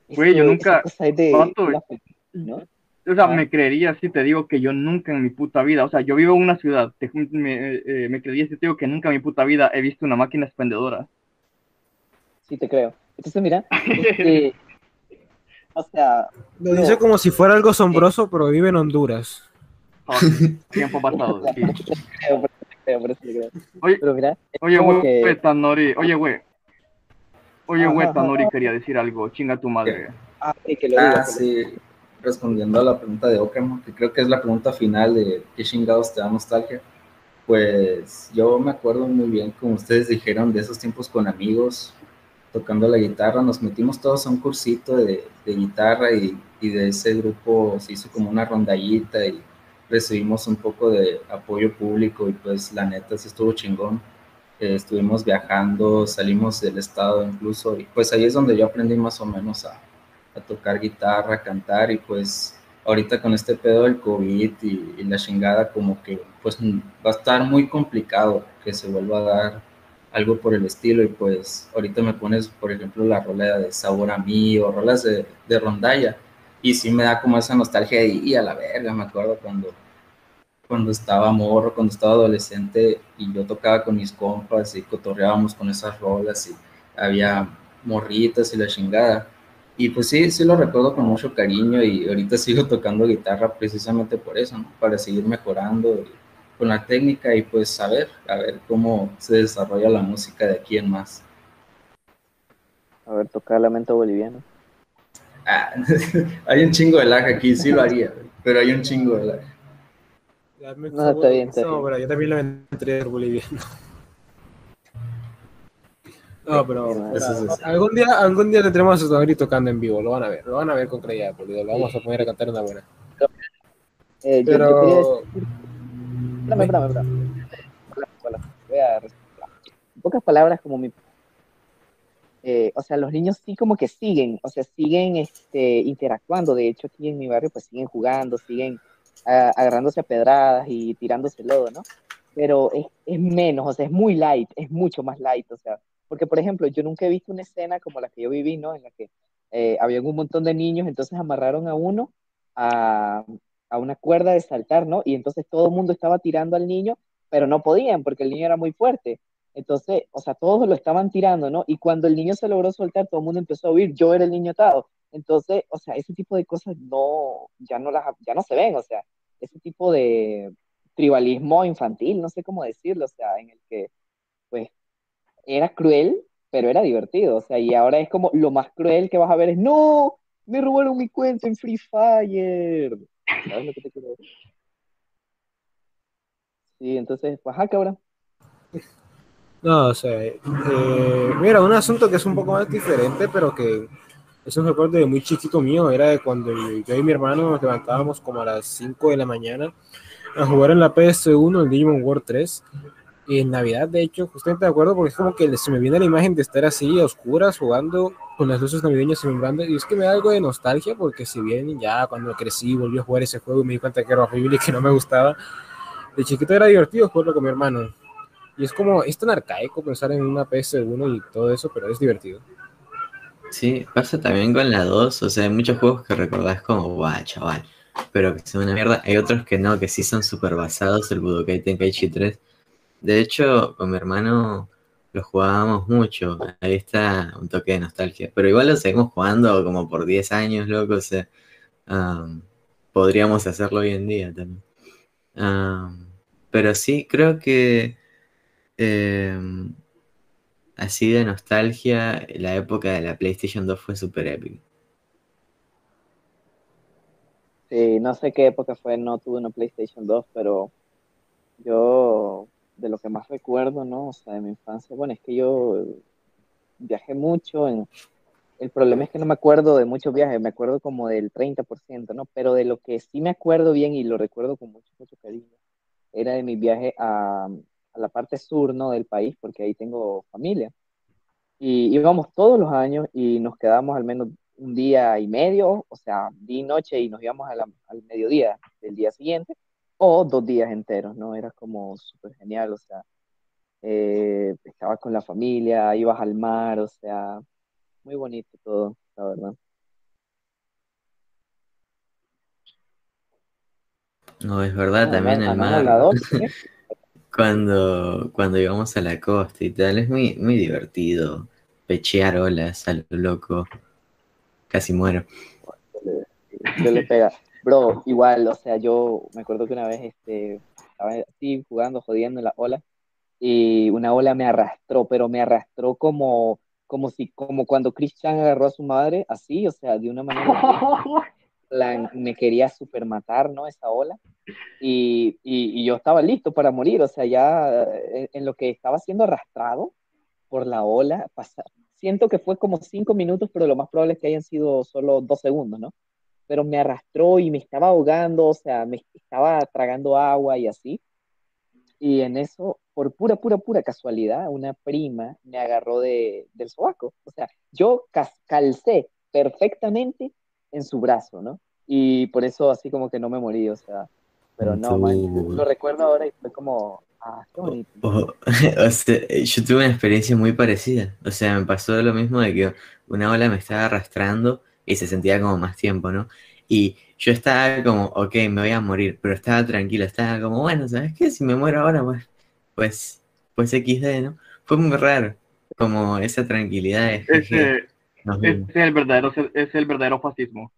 Güey, yo nunca-. O sea, Ah. me creería si te digo que yo nunca en mi puta vida, o sea, yo vivo en una ciudad, te, me, eh, me creería si te digo que nunca en mi puta vida he visto una máquina expendedora. Sí, te creo. Entonces, mira, este, o sea, Lo dice como si fuera algo asombroso, pero vive en Honduras. Ah, tiempo pasado. sí. creo, por eso creo. Oye, Pero mira, Oye, güey, que- Tanori, oye, güey. Oye, güey. Tanori quería decir algo, chinga tu madre. Ah, sí, que lo diga, Ah, que lo sí. Respondiendo a la pregunta de que creo que es la pregunta final de ¿qué chingados te da nostalgia? Pues yo me acuerdo muy bien, como ustedes dijeron, de esos tiempos con amigos, tocando la guitarra. Nos metimos todos a un cursito de, de guitarra y, y de ese grupo se hizo como una rondallita y recibimos un poco de apoyo público y pues la neta sí estuvo chingón. eh, estuvimos viajando, salimos del estado incluso, y pues ahí es donde yo aprendí más o menos a, a tocar guitarra, a cantar, y pues ahorita con este pedo del COVID y, y, la chingada, como que pues va a estar muy complicado que se vuelva a dar algo por el estilo, y pues ahorita me pones, por ejemplo, la rola de Sabor a mí o rolas de, de rondalla, y sí me da como esa nostalgia de, y a la verga, me acuerdo cuando cuando estaba morro, cuando estaba adolescente y yo tocaba con mis compas y cotorreábamos con esas rolas y había morritas y la chingada. Y pues sí, sí lo recuerdo con mucho cariño y ahorita sigo tocando guitarra precisamente por eso, ¿no? Para seguir mejorando con la técnica y pues saber, a ver cómo se desarrolla la música de aquí en más. A ver, tocar lamento boliviano. Ah, hay un chingo de lag aquí, sí lo haría, pero hay un chingo de lag. No, está bien, está no, pero yo también lo entré boliviano. No, pero Eso es eso. algún día, algún día tendremos a Tonari tocando en vivo, lo van a ver, lo van a ver con boludo, lo vamos a poner a cantar una buena. Eh, yo- yo, Pero-. Espérame, espérame, espérame. Hola, hola. Voy a respirar. En pocas palabras, como mi... eh, o sea, los niños sí como que siguen, o sea, siguen este, interactuando. De hecho, aquí en mi barrio pues siguen jugando, siguen agarrándose a pedradas y tirándose lodo, ¿no? Pero es, menos, o sea, es muy light, es mucho más light, o sea, porque por ejemplo, yo nunca he visto una escena como la que yo viví, ¿no? En la que eh, había un montón de niños, entonces amarraron a uno a una cuerda de saltar, ¿no? Y entonces todo el mundo estaba tirando al niño, pero no podían porque el niño era muy fuerte. Entonces, o sea, todos lo estaban tirando, ¿no? Y cuando el niño se logró soltar, todo el mundo empezó a huir, yo era el niño atado. Entonces, o sea, ese tipo de cosas no, ya no las, ya no se ven, o sea, ese tipo de tribalismo infantil, no sé cómo decirlo, o sea, en el que, pues, era cruel, pero era divertido, o sea, y ahora es como lo más cruel que vas a ver es, no, me robaron mi cuenta en Free Fire. ¿Sabes lo que te quiero decir? Sí, entonces, pues, ajá, cabrón. No, o sea, eh, mira, un asunto que es un poco más diferente, pero que es un recuerdo de muy chiquito mío, era de cuando yo y mi hermano nos levantábamos como a las 5 de la mañana a jugar en la PS1, el Digimon World 3, y en Navidad, de hecho, justamente de acuerdo, porque es como que se me viene la imagen de estar así, a oscuras, jugando con las luces navideñas alumbrando, y es que me da algo de nostalgia, porque si bien ya cuando crecí volví a jugar ese juego y me di cuenta que era horrible y que no me gustaba, de chiquito era divertido jugarlo con mi hermano. Y es como, es tan arcaico pensar en una PS1 y todo eso, pero es divertido. Sí, pasa también con la 2, o sea, hay muchos juegos que recordás como, guau, chaval, pero que son una mierda. Hay otros que no, que sí son súper basados, el Budokai Tenkaichi 3. De hecho, con mi hermano lo jugábamos mucho, ahí está un toque de nostalgia, pero igual lo seguimos jugando como por 10 años, loco, o sea, podríamos hacerlo hoy en día también. Pero sí, creo que em, así de nostalgia, la época de la PlayStation 2 fue súper épica. Sí, no sé qué época fue, no tuve una PlayStation 2, pero yo, de lo que más recuerdo, ¿no? O sea, de mi infancia, bueno, es que yo viajé mucho, el problema es que no me acuerdo de muchos viajes, me acuerdo como del 30%, ¿no? Pero de lo que sí me acuerdo bien y lo recuerdo con mucho, mucho cariño, era de mi viaje a, a la parte sur, ¿no? Del país, porque ahí tengo familia. Y íbamos todos los años y nos quedábamos al menos un día y medio, o sea, día y noche, y nos íbamos a la- al mediodía del día siguiente, o dos días enteros, ¿no? Era como súper genial, o sea, eh, estabas con la familia, ibas al mar, o sea, muy bonito todo, la verdad. No, es verdad, Ah, también el mar. volador, ¿sí? Cuando, cuando íbamos a la costa y tal, es muy, muy divertido. Pechear olas a lo loco. Casi muero. se le pega. Bro, igual, o sea, yo me acuerdo que una vez este, estaba así jugando, jodiendo en la ola, y una ola me arrastró, pero me arrastró como, como si, como cuando Christian agarró a su madre, así, o sea, de una manera la- me quería super matar, ¿no? Esa ola. Y, y, y yo estaba listo para morir, o sea, ya eh, en lo que estaba siendo arrastrado por la ola, pasa- siento que fue como cinco minutos, pero lo más probable es que hayan sido solo dos segundos, ¿no? Pero me arrastró y me estaba ahogando, o sea, me estaba tragando agua y así. Y en eso, por pura, pura, pura casualidad, una prima me agarró de, del sobaco. O sea, yo calcé perfectamente en su brazo, ¿no? Y por eso así como que no me morí, o sea, pero no, man, lo recuerdo ahora y fue como, ah, qué bonito. O sea, yo tuve una experiencia muy parecida. O sea, me pasó lo mismo de que una ola me estaba arrastrando y se sentía como más tiempo, ¿no? Y yo estaba como, ok, me voy a morir, pero estaba tranquilo, estaba como, bueno, ¿sabes qué? Si me muero ahora, pues, pues, pues XD, ¿no? Fue muy raro, como esa tranquilidad de Ese, es el verdadero, es el verdadero fascismo.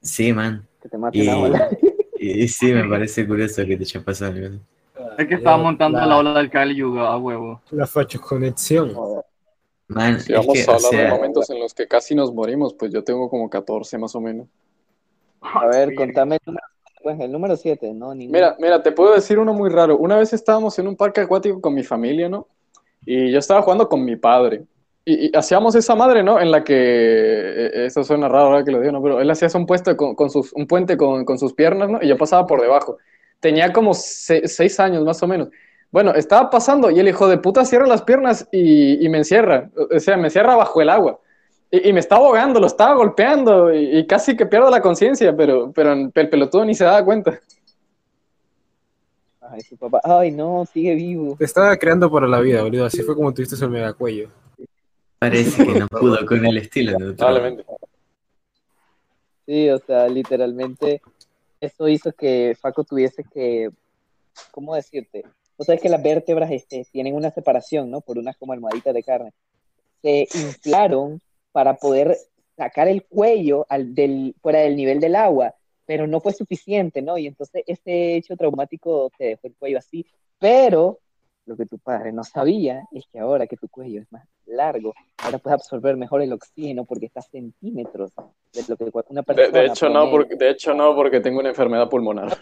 Sí, man. Que te mate Y, una ola. y, y sí, me parece curioso que te haya pasado algo. Es que estaba montando la, ola del Kali Yuga a huevo. La facho conexión. Man, Si es vamos que, a o hablar de momentos en los que casi nos morimos, pues yo tengo como 14 más o menos. A ver, contame el número, pues, el número 7, ¿no? Mira, mira, te puedo decir uno muy raro. Una vez estábamos en un parque acuático con mi familia, ¿no? Y yo estaba jugando con mi padre. Y, y hacíamos esa madre, ¿no? En la que, eh, eso suena raro ahora que lo digo, ¿no? Pero él hacía un, puesto con, con sus, un puente con, con sus piernas, ¿no? Y yo pasaba por debajo. Tenía como se- seis años más o menos. Bueno, estaba pasando y el hijo de puta cierra las piernas y, y me encierra. O sea, me encierra bajo el agua. Y, y me estaba ahogando, lo estaba golpeando y, y casi que pierdo la conciencia, pero, pero el pelotudo ni se daba cuenta. Ay, su papá, ay, no, sigue vivo. Te estaba creando para la vida, boludo. Así fue como tuviste el megacuello. Parece que no pudo con el estilo de. Probablemente. Sí, o sea, literalmente eso hizo que Faco tuviese que, ¿cómo decirte? O sea, es que las vértebras este, tienen una separación, ¿no? Por unas como almohaditas de carne. Se inflaron para poder sacar el cuello al, del, fuera del nivel del agua, pero no fue suficiente, ¿no? Y entonces ese hecho traumático te dejó el cuello así. Pero lo que tu padre no sabía es que ahora que tu cuello es más largo, ahora puedes absorber mejor el oxígeno porque está a centímetros de lo que una persona. de hecho, no, porque, de hecho, no, porque tengo una enfermedad pulmonar.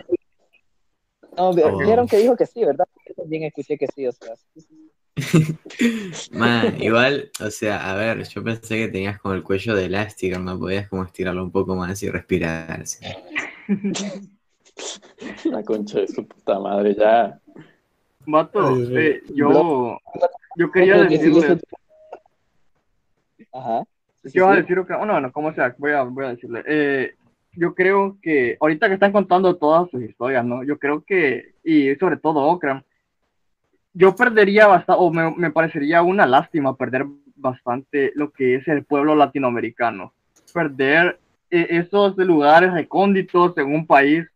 No, Oh. vieron que dijo que sí, ¿verdad? Yo también escuché que sí, o sea. sí, sí. Man, igual, o sea, a ver, yo pensé que tenías como el cuello de elástico, no podías como estirarlo un poco más y respirar. ¿sí? La concha de su puta madre, ya. Eh, yo, yo quería sí, decirle, sí. Ajá. Sí, sí, yo iba a sí. decir que, bueno, bueno, como sea, voy a, voy a decirle, eh, yo creo que ahorita que están contando todas sus historias, ¿no? Yo creo que, y sobre todo Okram, yo perdería bastante, o me, me parecería una lástima perder bastante lo que es el pueblo latinoamericano. Perder eh, esos lugares recónditos en un país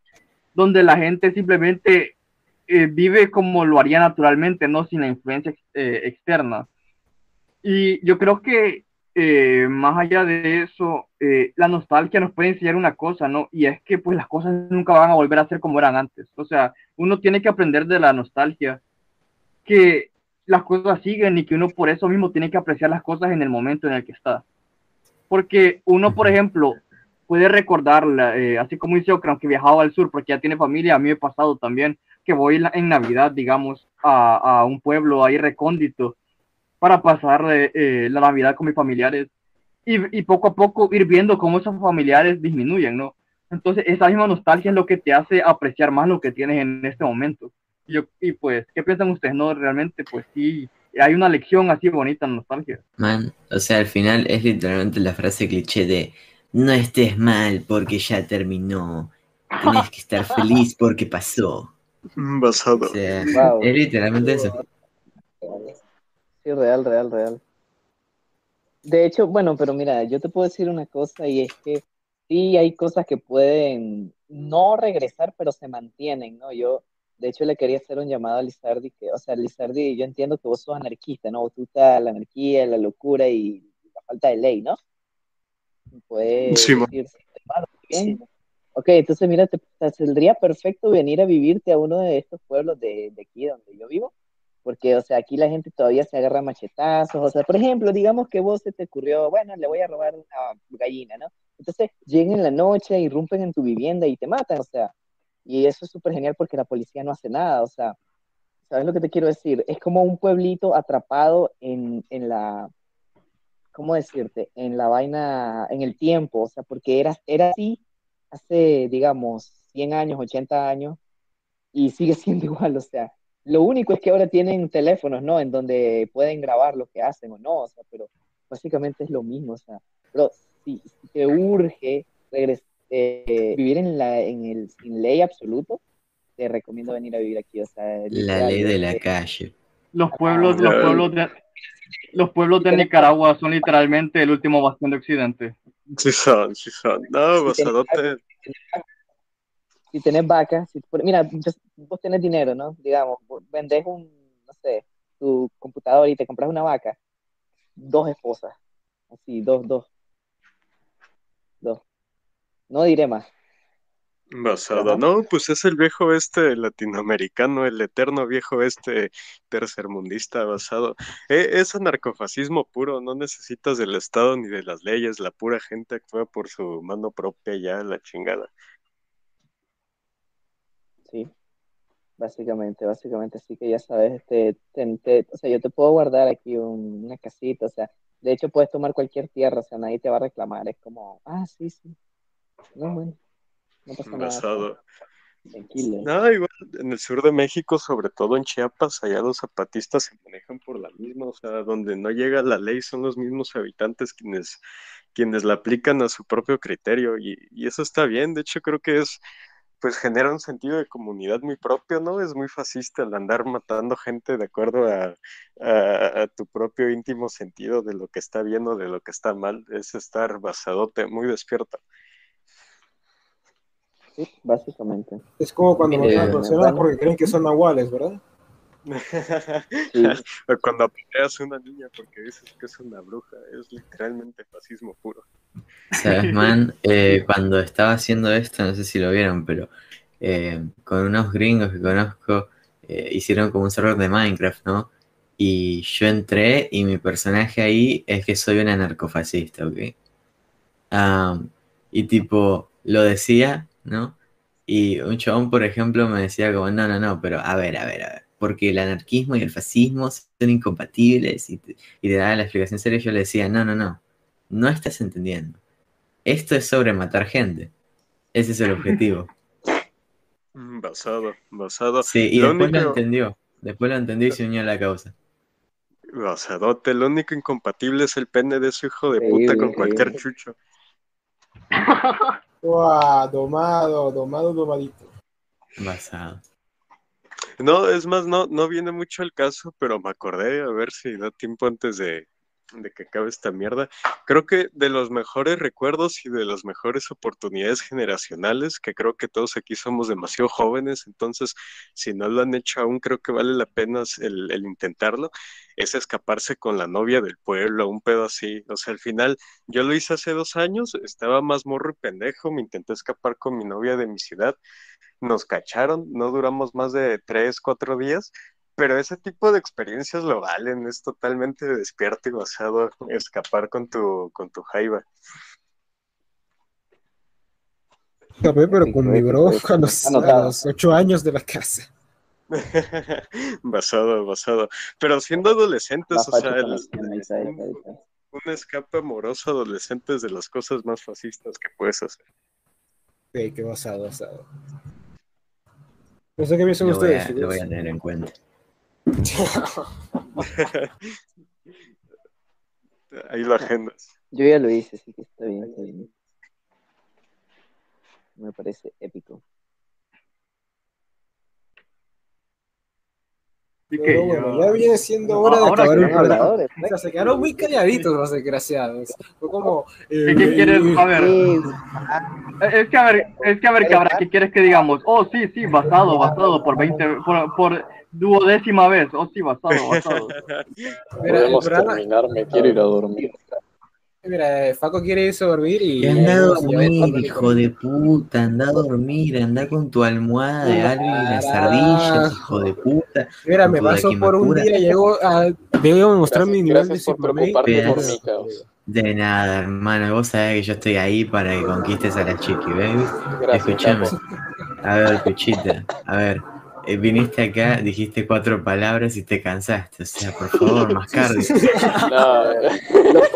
donde la gente simplemente eh, vive como lo haría naturalmente, no sin la influencia ex- eh, externa. Y yo creo que eh, más allá de eso, la nostalgia nos puede enseñar una cosa, ¿no? Y es que pues las cosas nunca van a volver a ser como eran antes. O sea, uno tiene que aprender de la nostalgia que las cosas siguen y que uno por eso mismo tiene que apreciar las cosas en el momento en el que está. Porque uno, por ejemplo, puede recordarla, eh, así como dice Okran, que viajaba al sur porque ya tiene familia, a mí me ha pasado también que voy en Navidad, digamos, a, a un pueblo ahí recóndito para pasar eh, la Navidad con mis familiares y, y poco a poco ir viendo cómo esos familiares disminuyen, ¿no? Entonces, esa misma nostalgia es lo que te hace apreciar más lo que tienes en este momento. Yo, y pues, ¿qué piensan ustedes? No, realmente, pues sí, hay una lección así bonita en nostalgia. Man, o sea, al final es literalmente la frase cliché de no estés mal porque ya terminó. Tienes que estar feliz porque pasó. Basado. O sea, Wow. es literalmente eso. Sí, real, real, real. De hecho, bueno, pero mira, yo te puedo decir una cosa y es que sí hay cosas que pueden no regresar, pero se mantienen, ¿no? Yo, de hecho, le quería hacer un llamado a Lizardi, que, o sea, Lizardi, yo entiendo que vos sos anarquista, ¿no? Tú estás la anarquía, la locura y la falta de ley, ¿no? Puedes Sí, decir, "Hermano, bien". Ok, entonces mira, te, te saldría perfecto venir a vivirte a uno de estos pueblos de, de aquí donde yo vivo, porque, o sea, aquí la gente todavía se agarra machetazos, o sea, por ejemplo, digamos que vos se te ocurrió, bueno, le voy a robar una gallina, ¿no? Entonces llegan en la noche, irrumpen en tu vivienda y te matan, o sea, y eso es súper genial porque la policía no hace nada, o sea, ¿sabes lo que te quiero decir? Es como un pueblito atrapado en, en la, ¿cómo decirte? En la vaina, en el tiempo, o sea, porque era, era así hace, digamos, 100 años, 80 años, y sigue siendo igual, o sea, lo único es que ahora tienen teléfonos, ¿no? En donde pueden grabar lo que hacen o no, o sea, pero básicamente es lo mismo, o sea, pero si, si te urge regres- eh, vivir en, la, en el sin ley absoluto, te recomiendo venir a vivir aquí, o sea, La ley de la eh, calle. Los pueblos, los pueblos de, los pueblos de Nicaragua son literalmente el último bastión de Occidente. Sí son, sí son. No, basadote. si tenés vacas, si, mira, vos tenés dinero, ¿no? Digamos, vendés un, no sé, tu computador y te compras una vaca, dos esposas, así, dos, dos, dos. No diré más. Basado, no, pues es el viejo este latinoamericano, el eterno viejo este tercermundista basado. Eh, es anarcofascismo puro, no necesitas del Estado ni de las leyes, la pura gente actúa por su mano propia ya, la chingada. Sí, básicamente, básicamente, así que ya sabes, este, te- o sea, yo te puedo guardar aquí un- una casita, o sea, de hecho puedes tomar cualquier tierra, o sea, nadie te va a reclamar, es como, ah, sí, sí, no, bueno, no pasa nada, Basado. tranquilo. No, igual en el sur de México, sobre todo en Chiapas, allá los zapatistas se manejan por la misma, o sea, donde no llega la ley son los mismos habitantes quienes, quienes la aplican a su propio criterio y, y eso está bien, de hecho creo que es, pues genera un sentido de comunidad muy propio, ¿no? Es muy fascista el andar matando gente de acuerdo a, a- a tu propio íntimo sentido de lo que está bien o de lo que está mal, es estar basadote, muy despierto. Sí, básicamente. Es como cuando a personas bueno. porque creen que son nahuales, ¿verdad? O Cuando apedreas a una niña porque dices que es una bruja, es literalmente fascismo puro. ¿Sabes, man? Eh, cuando estaba haciendo esto, no sé si lo vieron, pero eh, con unos gringos que conozco, eh, hicieron como un server de Minecraft, ¿no? Y yo entré y mi personaje ahí es que soy un anarcofascista, ¿ok? Y tipo, lo decía, ¿no? Y un chabón, por ejemplo, me decía como, no, no, no, pero a ver, a ver, a ver, porque el anarquismo y el fascismo son incompatibles y te, y te daba la explicación seria, yo le decía, no, no, no, no estás entendiendo. Esto es sobre matar gente. Ese es el objetivo. Basado, basado. Sí, y Lo después lo entendió. Después lo entendió y se unió a la causa. Basadote, lo único incompatible es el pene de su hijo de puta con cualquier chucho. Uah, domado, domado, domadito. Basado. No, es más, no, no viene mucho al caso, pero me acordé, a ver si da tiempo antes de, de que acabe esta mierda. Creo que de los mejores recuerdos y de las mejores oportunidades generacionales, que creo que todos aquí somos demasiado jóvenes, entonces si no lo han hecho aún, creo que vale la pena el, intentarlo, es escaparse con la novia del pueblo, un pedo así. O sea, al final, yo lo hice hace dos años, estaba más morro y pendejo, me intenté escapar con mi novia de mi ciudad nos cacharon, no duramos más de tres, cuatro días, pero ese tipo de experiencias lo valen, es totalmente despierto y basado escapar con tu, con tu jaiba. Escapé, pero con mi bro a los, a Anotado. los ocho años de la casa. basado, basado. Pero siendo adolescentes, o sea, el- un escape amoroso adolescente es de las cosas más fascistas que puedes hacer. Sí, qué basado, basado. No sé qué piensan voy, ustedes, a, lo voy a tener en cuenta. Ahí lo agendas. Yo ya lo hice, así que está bien, está bien. Me parece épico. Pero bueno, ya viene siendo hora de acabar que- el programa. habladores, O sea, se quedaron muy calladitos los desgraciados. Fue como. eh, ¿Qué quieres? A ver. Es que a ver, es que a ver, cabra, ¿qué quieres que digamos? Oh, sí, sí, basado, basado, por 20, por, por duodécima vez. Oh, sí, basado, basado. Mira, Podemos programa- terminar, me quiero ir a dormir. Mira, Faco quiere irse a dormir y. Anda a dormir, hijo de puta, anda a dormir, anda con tu almohada de algo y las ardillas, hijo de puta. Mira, me tu pasó por un día, llegó a. A mostrar mi nivel de. De nada, hermano, vos sabés que yo estoy ahí para que conquistes a la chiqui, baby. Escuchame. A ver, Puchita, a ver, eh, viniste acá, dijiste cuatro palabras y te cansaste. O sea, por favor, más cardio. No, eh,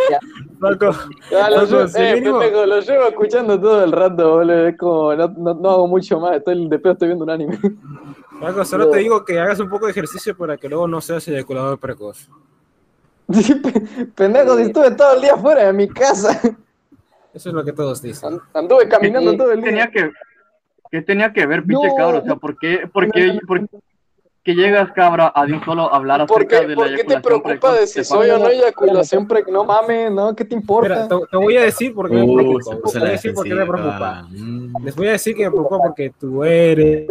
Faco, ya, lo, llevo, eh, mínimo. pendejo, lo llevo escuchando todo el rato, boludo. Es como, no, no, no hago mucho más. Estoy de pedo, estoy viendo un anime. Paco, solo te digo que hagas un poco de ejercicio para que luego no seas eyaculador precoz. Sí, pendejo, si estuve todo el día fuera de mi casa. Eso es lo que todos dicen. Anduve caminando todo el día. tenía que, ¿Qué tenía que ver, pinche No. cabra? O sea, ¿por qué, por qué, por qué llegas, cabra, a de un solo hablar ¿Por acerca qué, de la por qué te preocupa de si soy o no eyaculación precoz? No mames, ¿no? ¿Qué te importa? Espera, te, te voy a decir por qué me Uh, preocupa. se Te voy a decir por qué me preocupa. Mm. Les voy a decir que me preocupa porque tú eres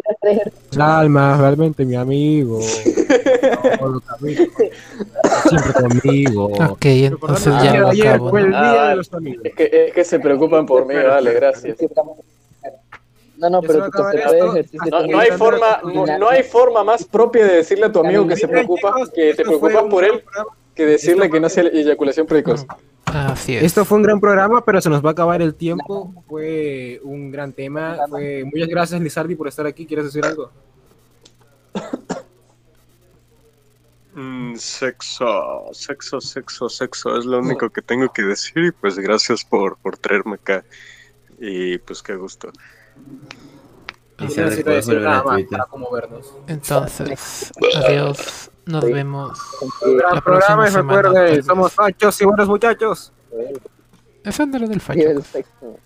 el alma, realmente mi amigo. Lo que. Siempre conmigo. Ok, entonces ya lo Ayer acabo. fue el ¿no? día Ah, de los amigos. Es que, es que se preocupan por mí, vale, gracias. No, no, pero No, no hay forma, no, no hay forma más propia de decirle a tu amigo que se preocupa, que te preocupas por él, que decirle que no sea eyaculación precoz. Así es. Esto fue un gran programa, pero se nos va a acabar el tiempo. Fue un gran tema. Fue... Muchas gracias, Lizardi, por estar aquí. ¿Quieres decir algo? Mm, sexo, sexo, sexo, sexo, es lo único que tengo que decir y pues gracias por, por traerme acá y pues qué gusto. Y No se puede decir nada más para conmovernos. Entonces, adiós. Nos vemos Gran la programa y recuerden, somos fachos y buenos muchachos. Eso no era del Sí, fallo. el sexo.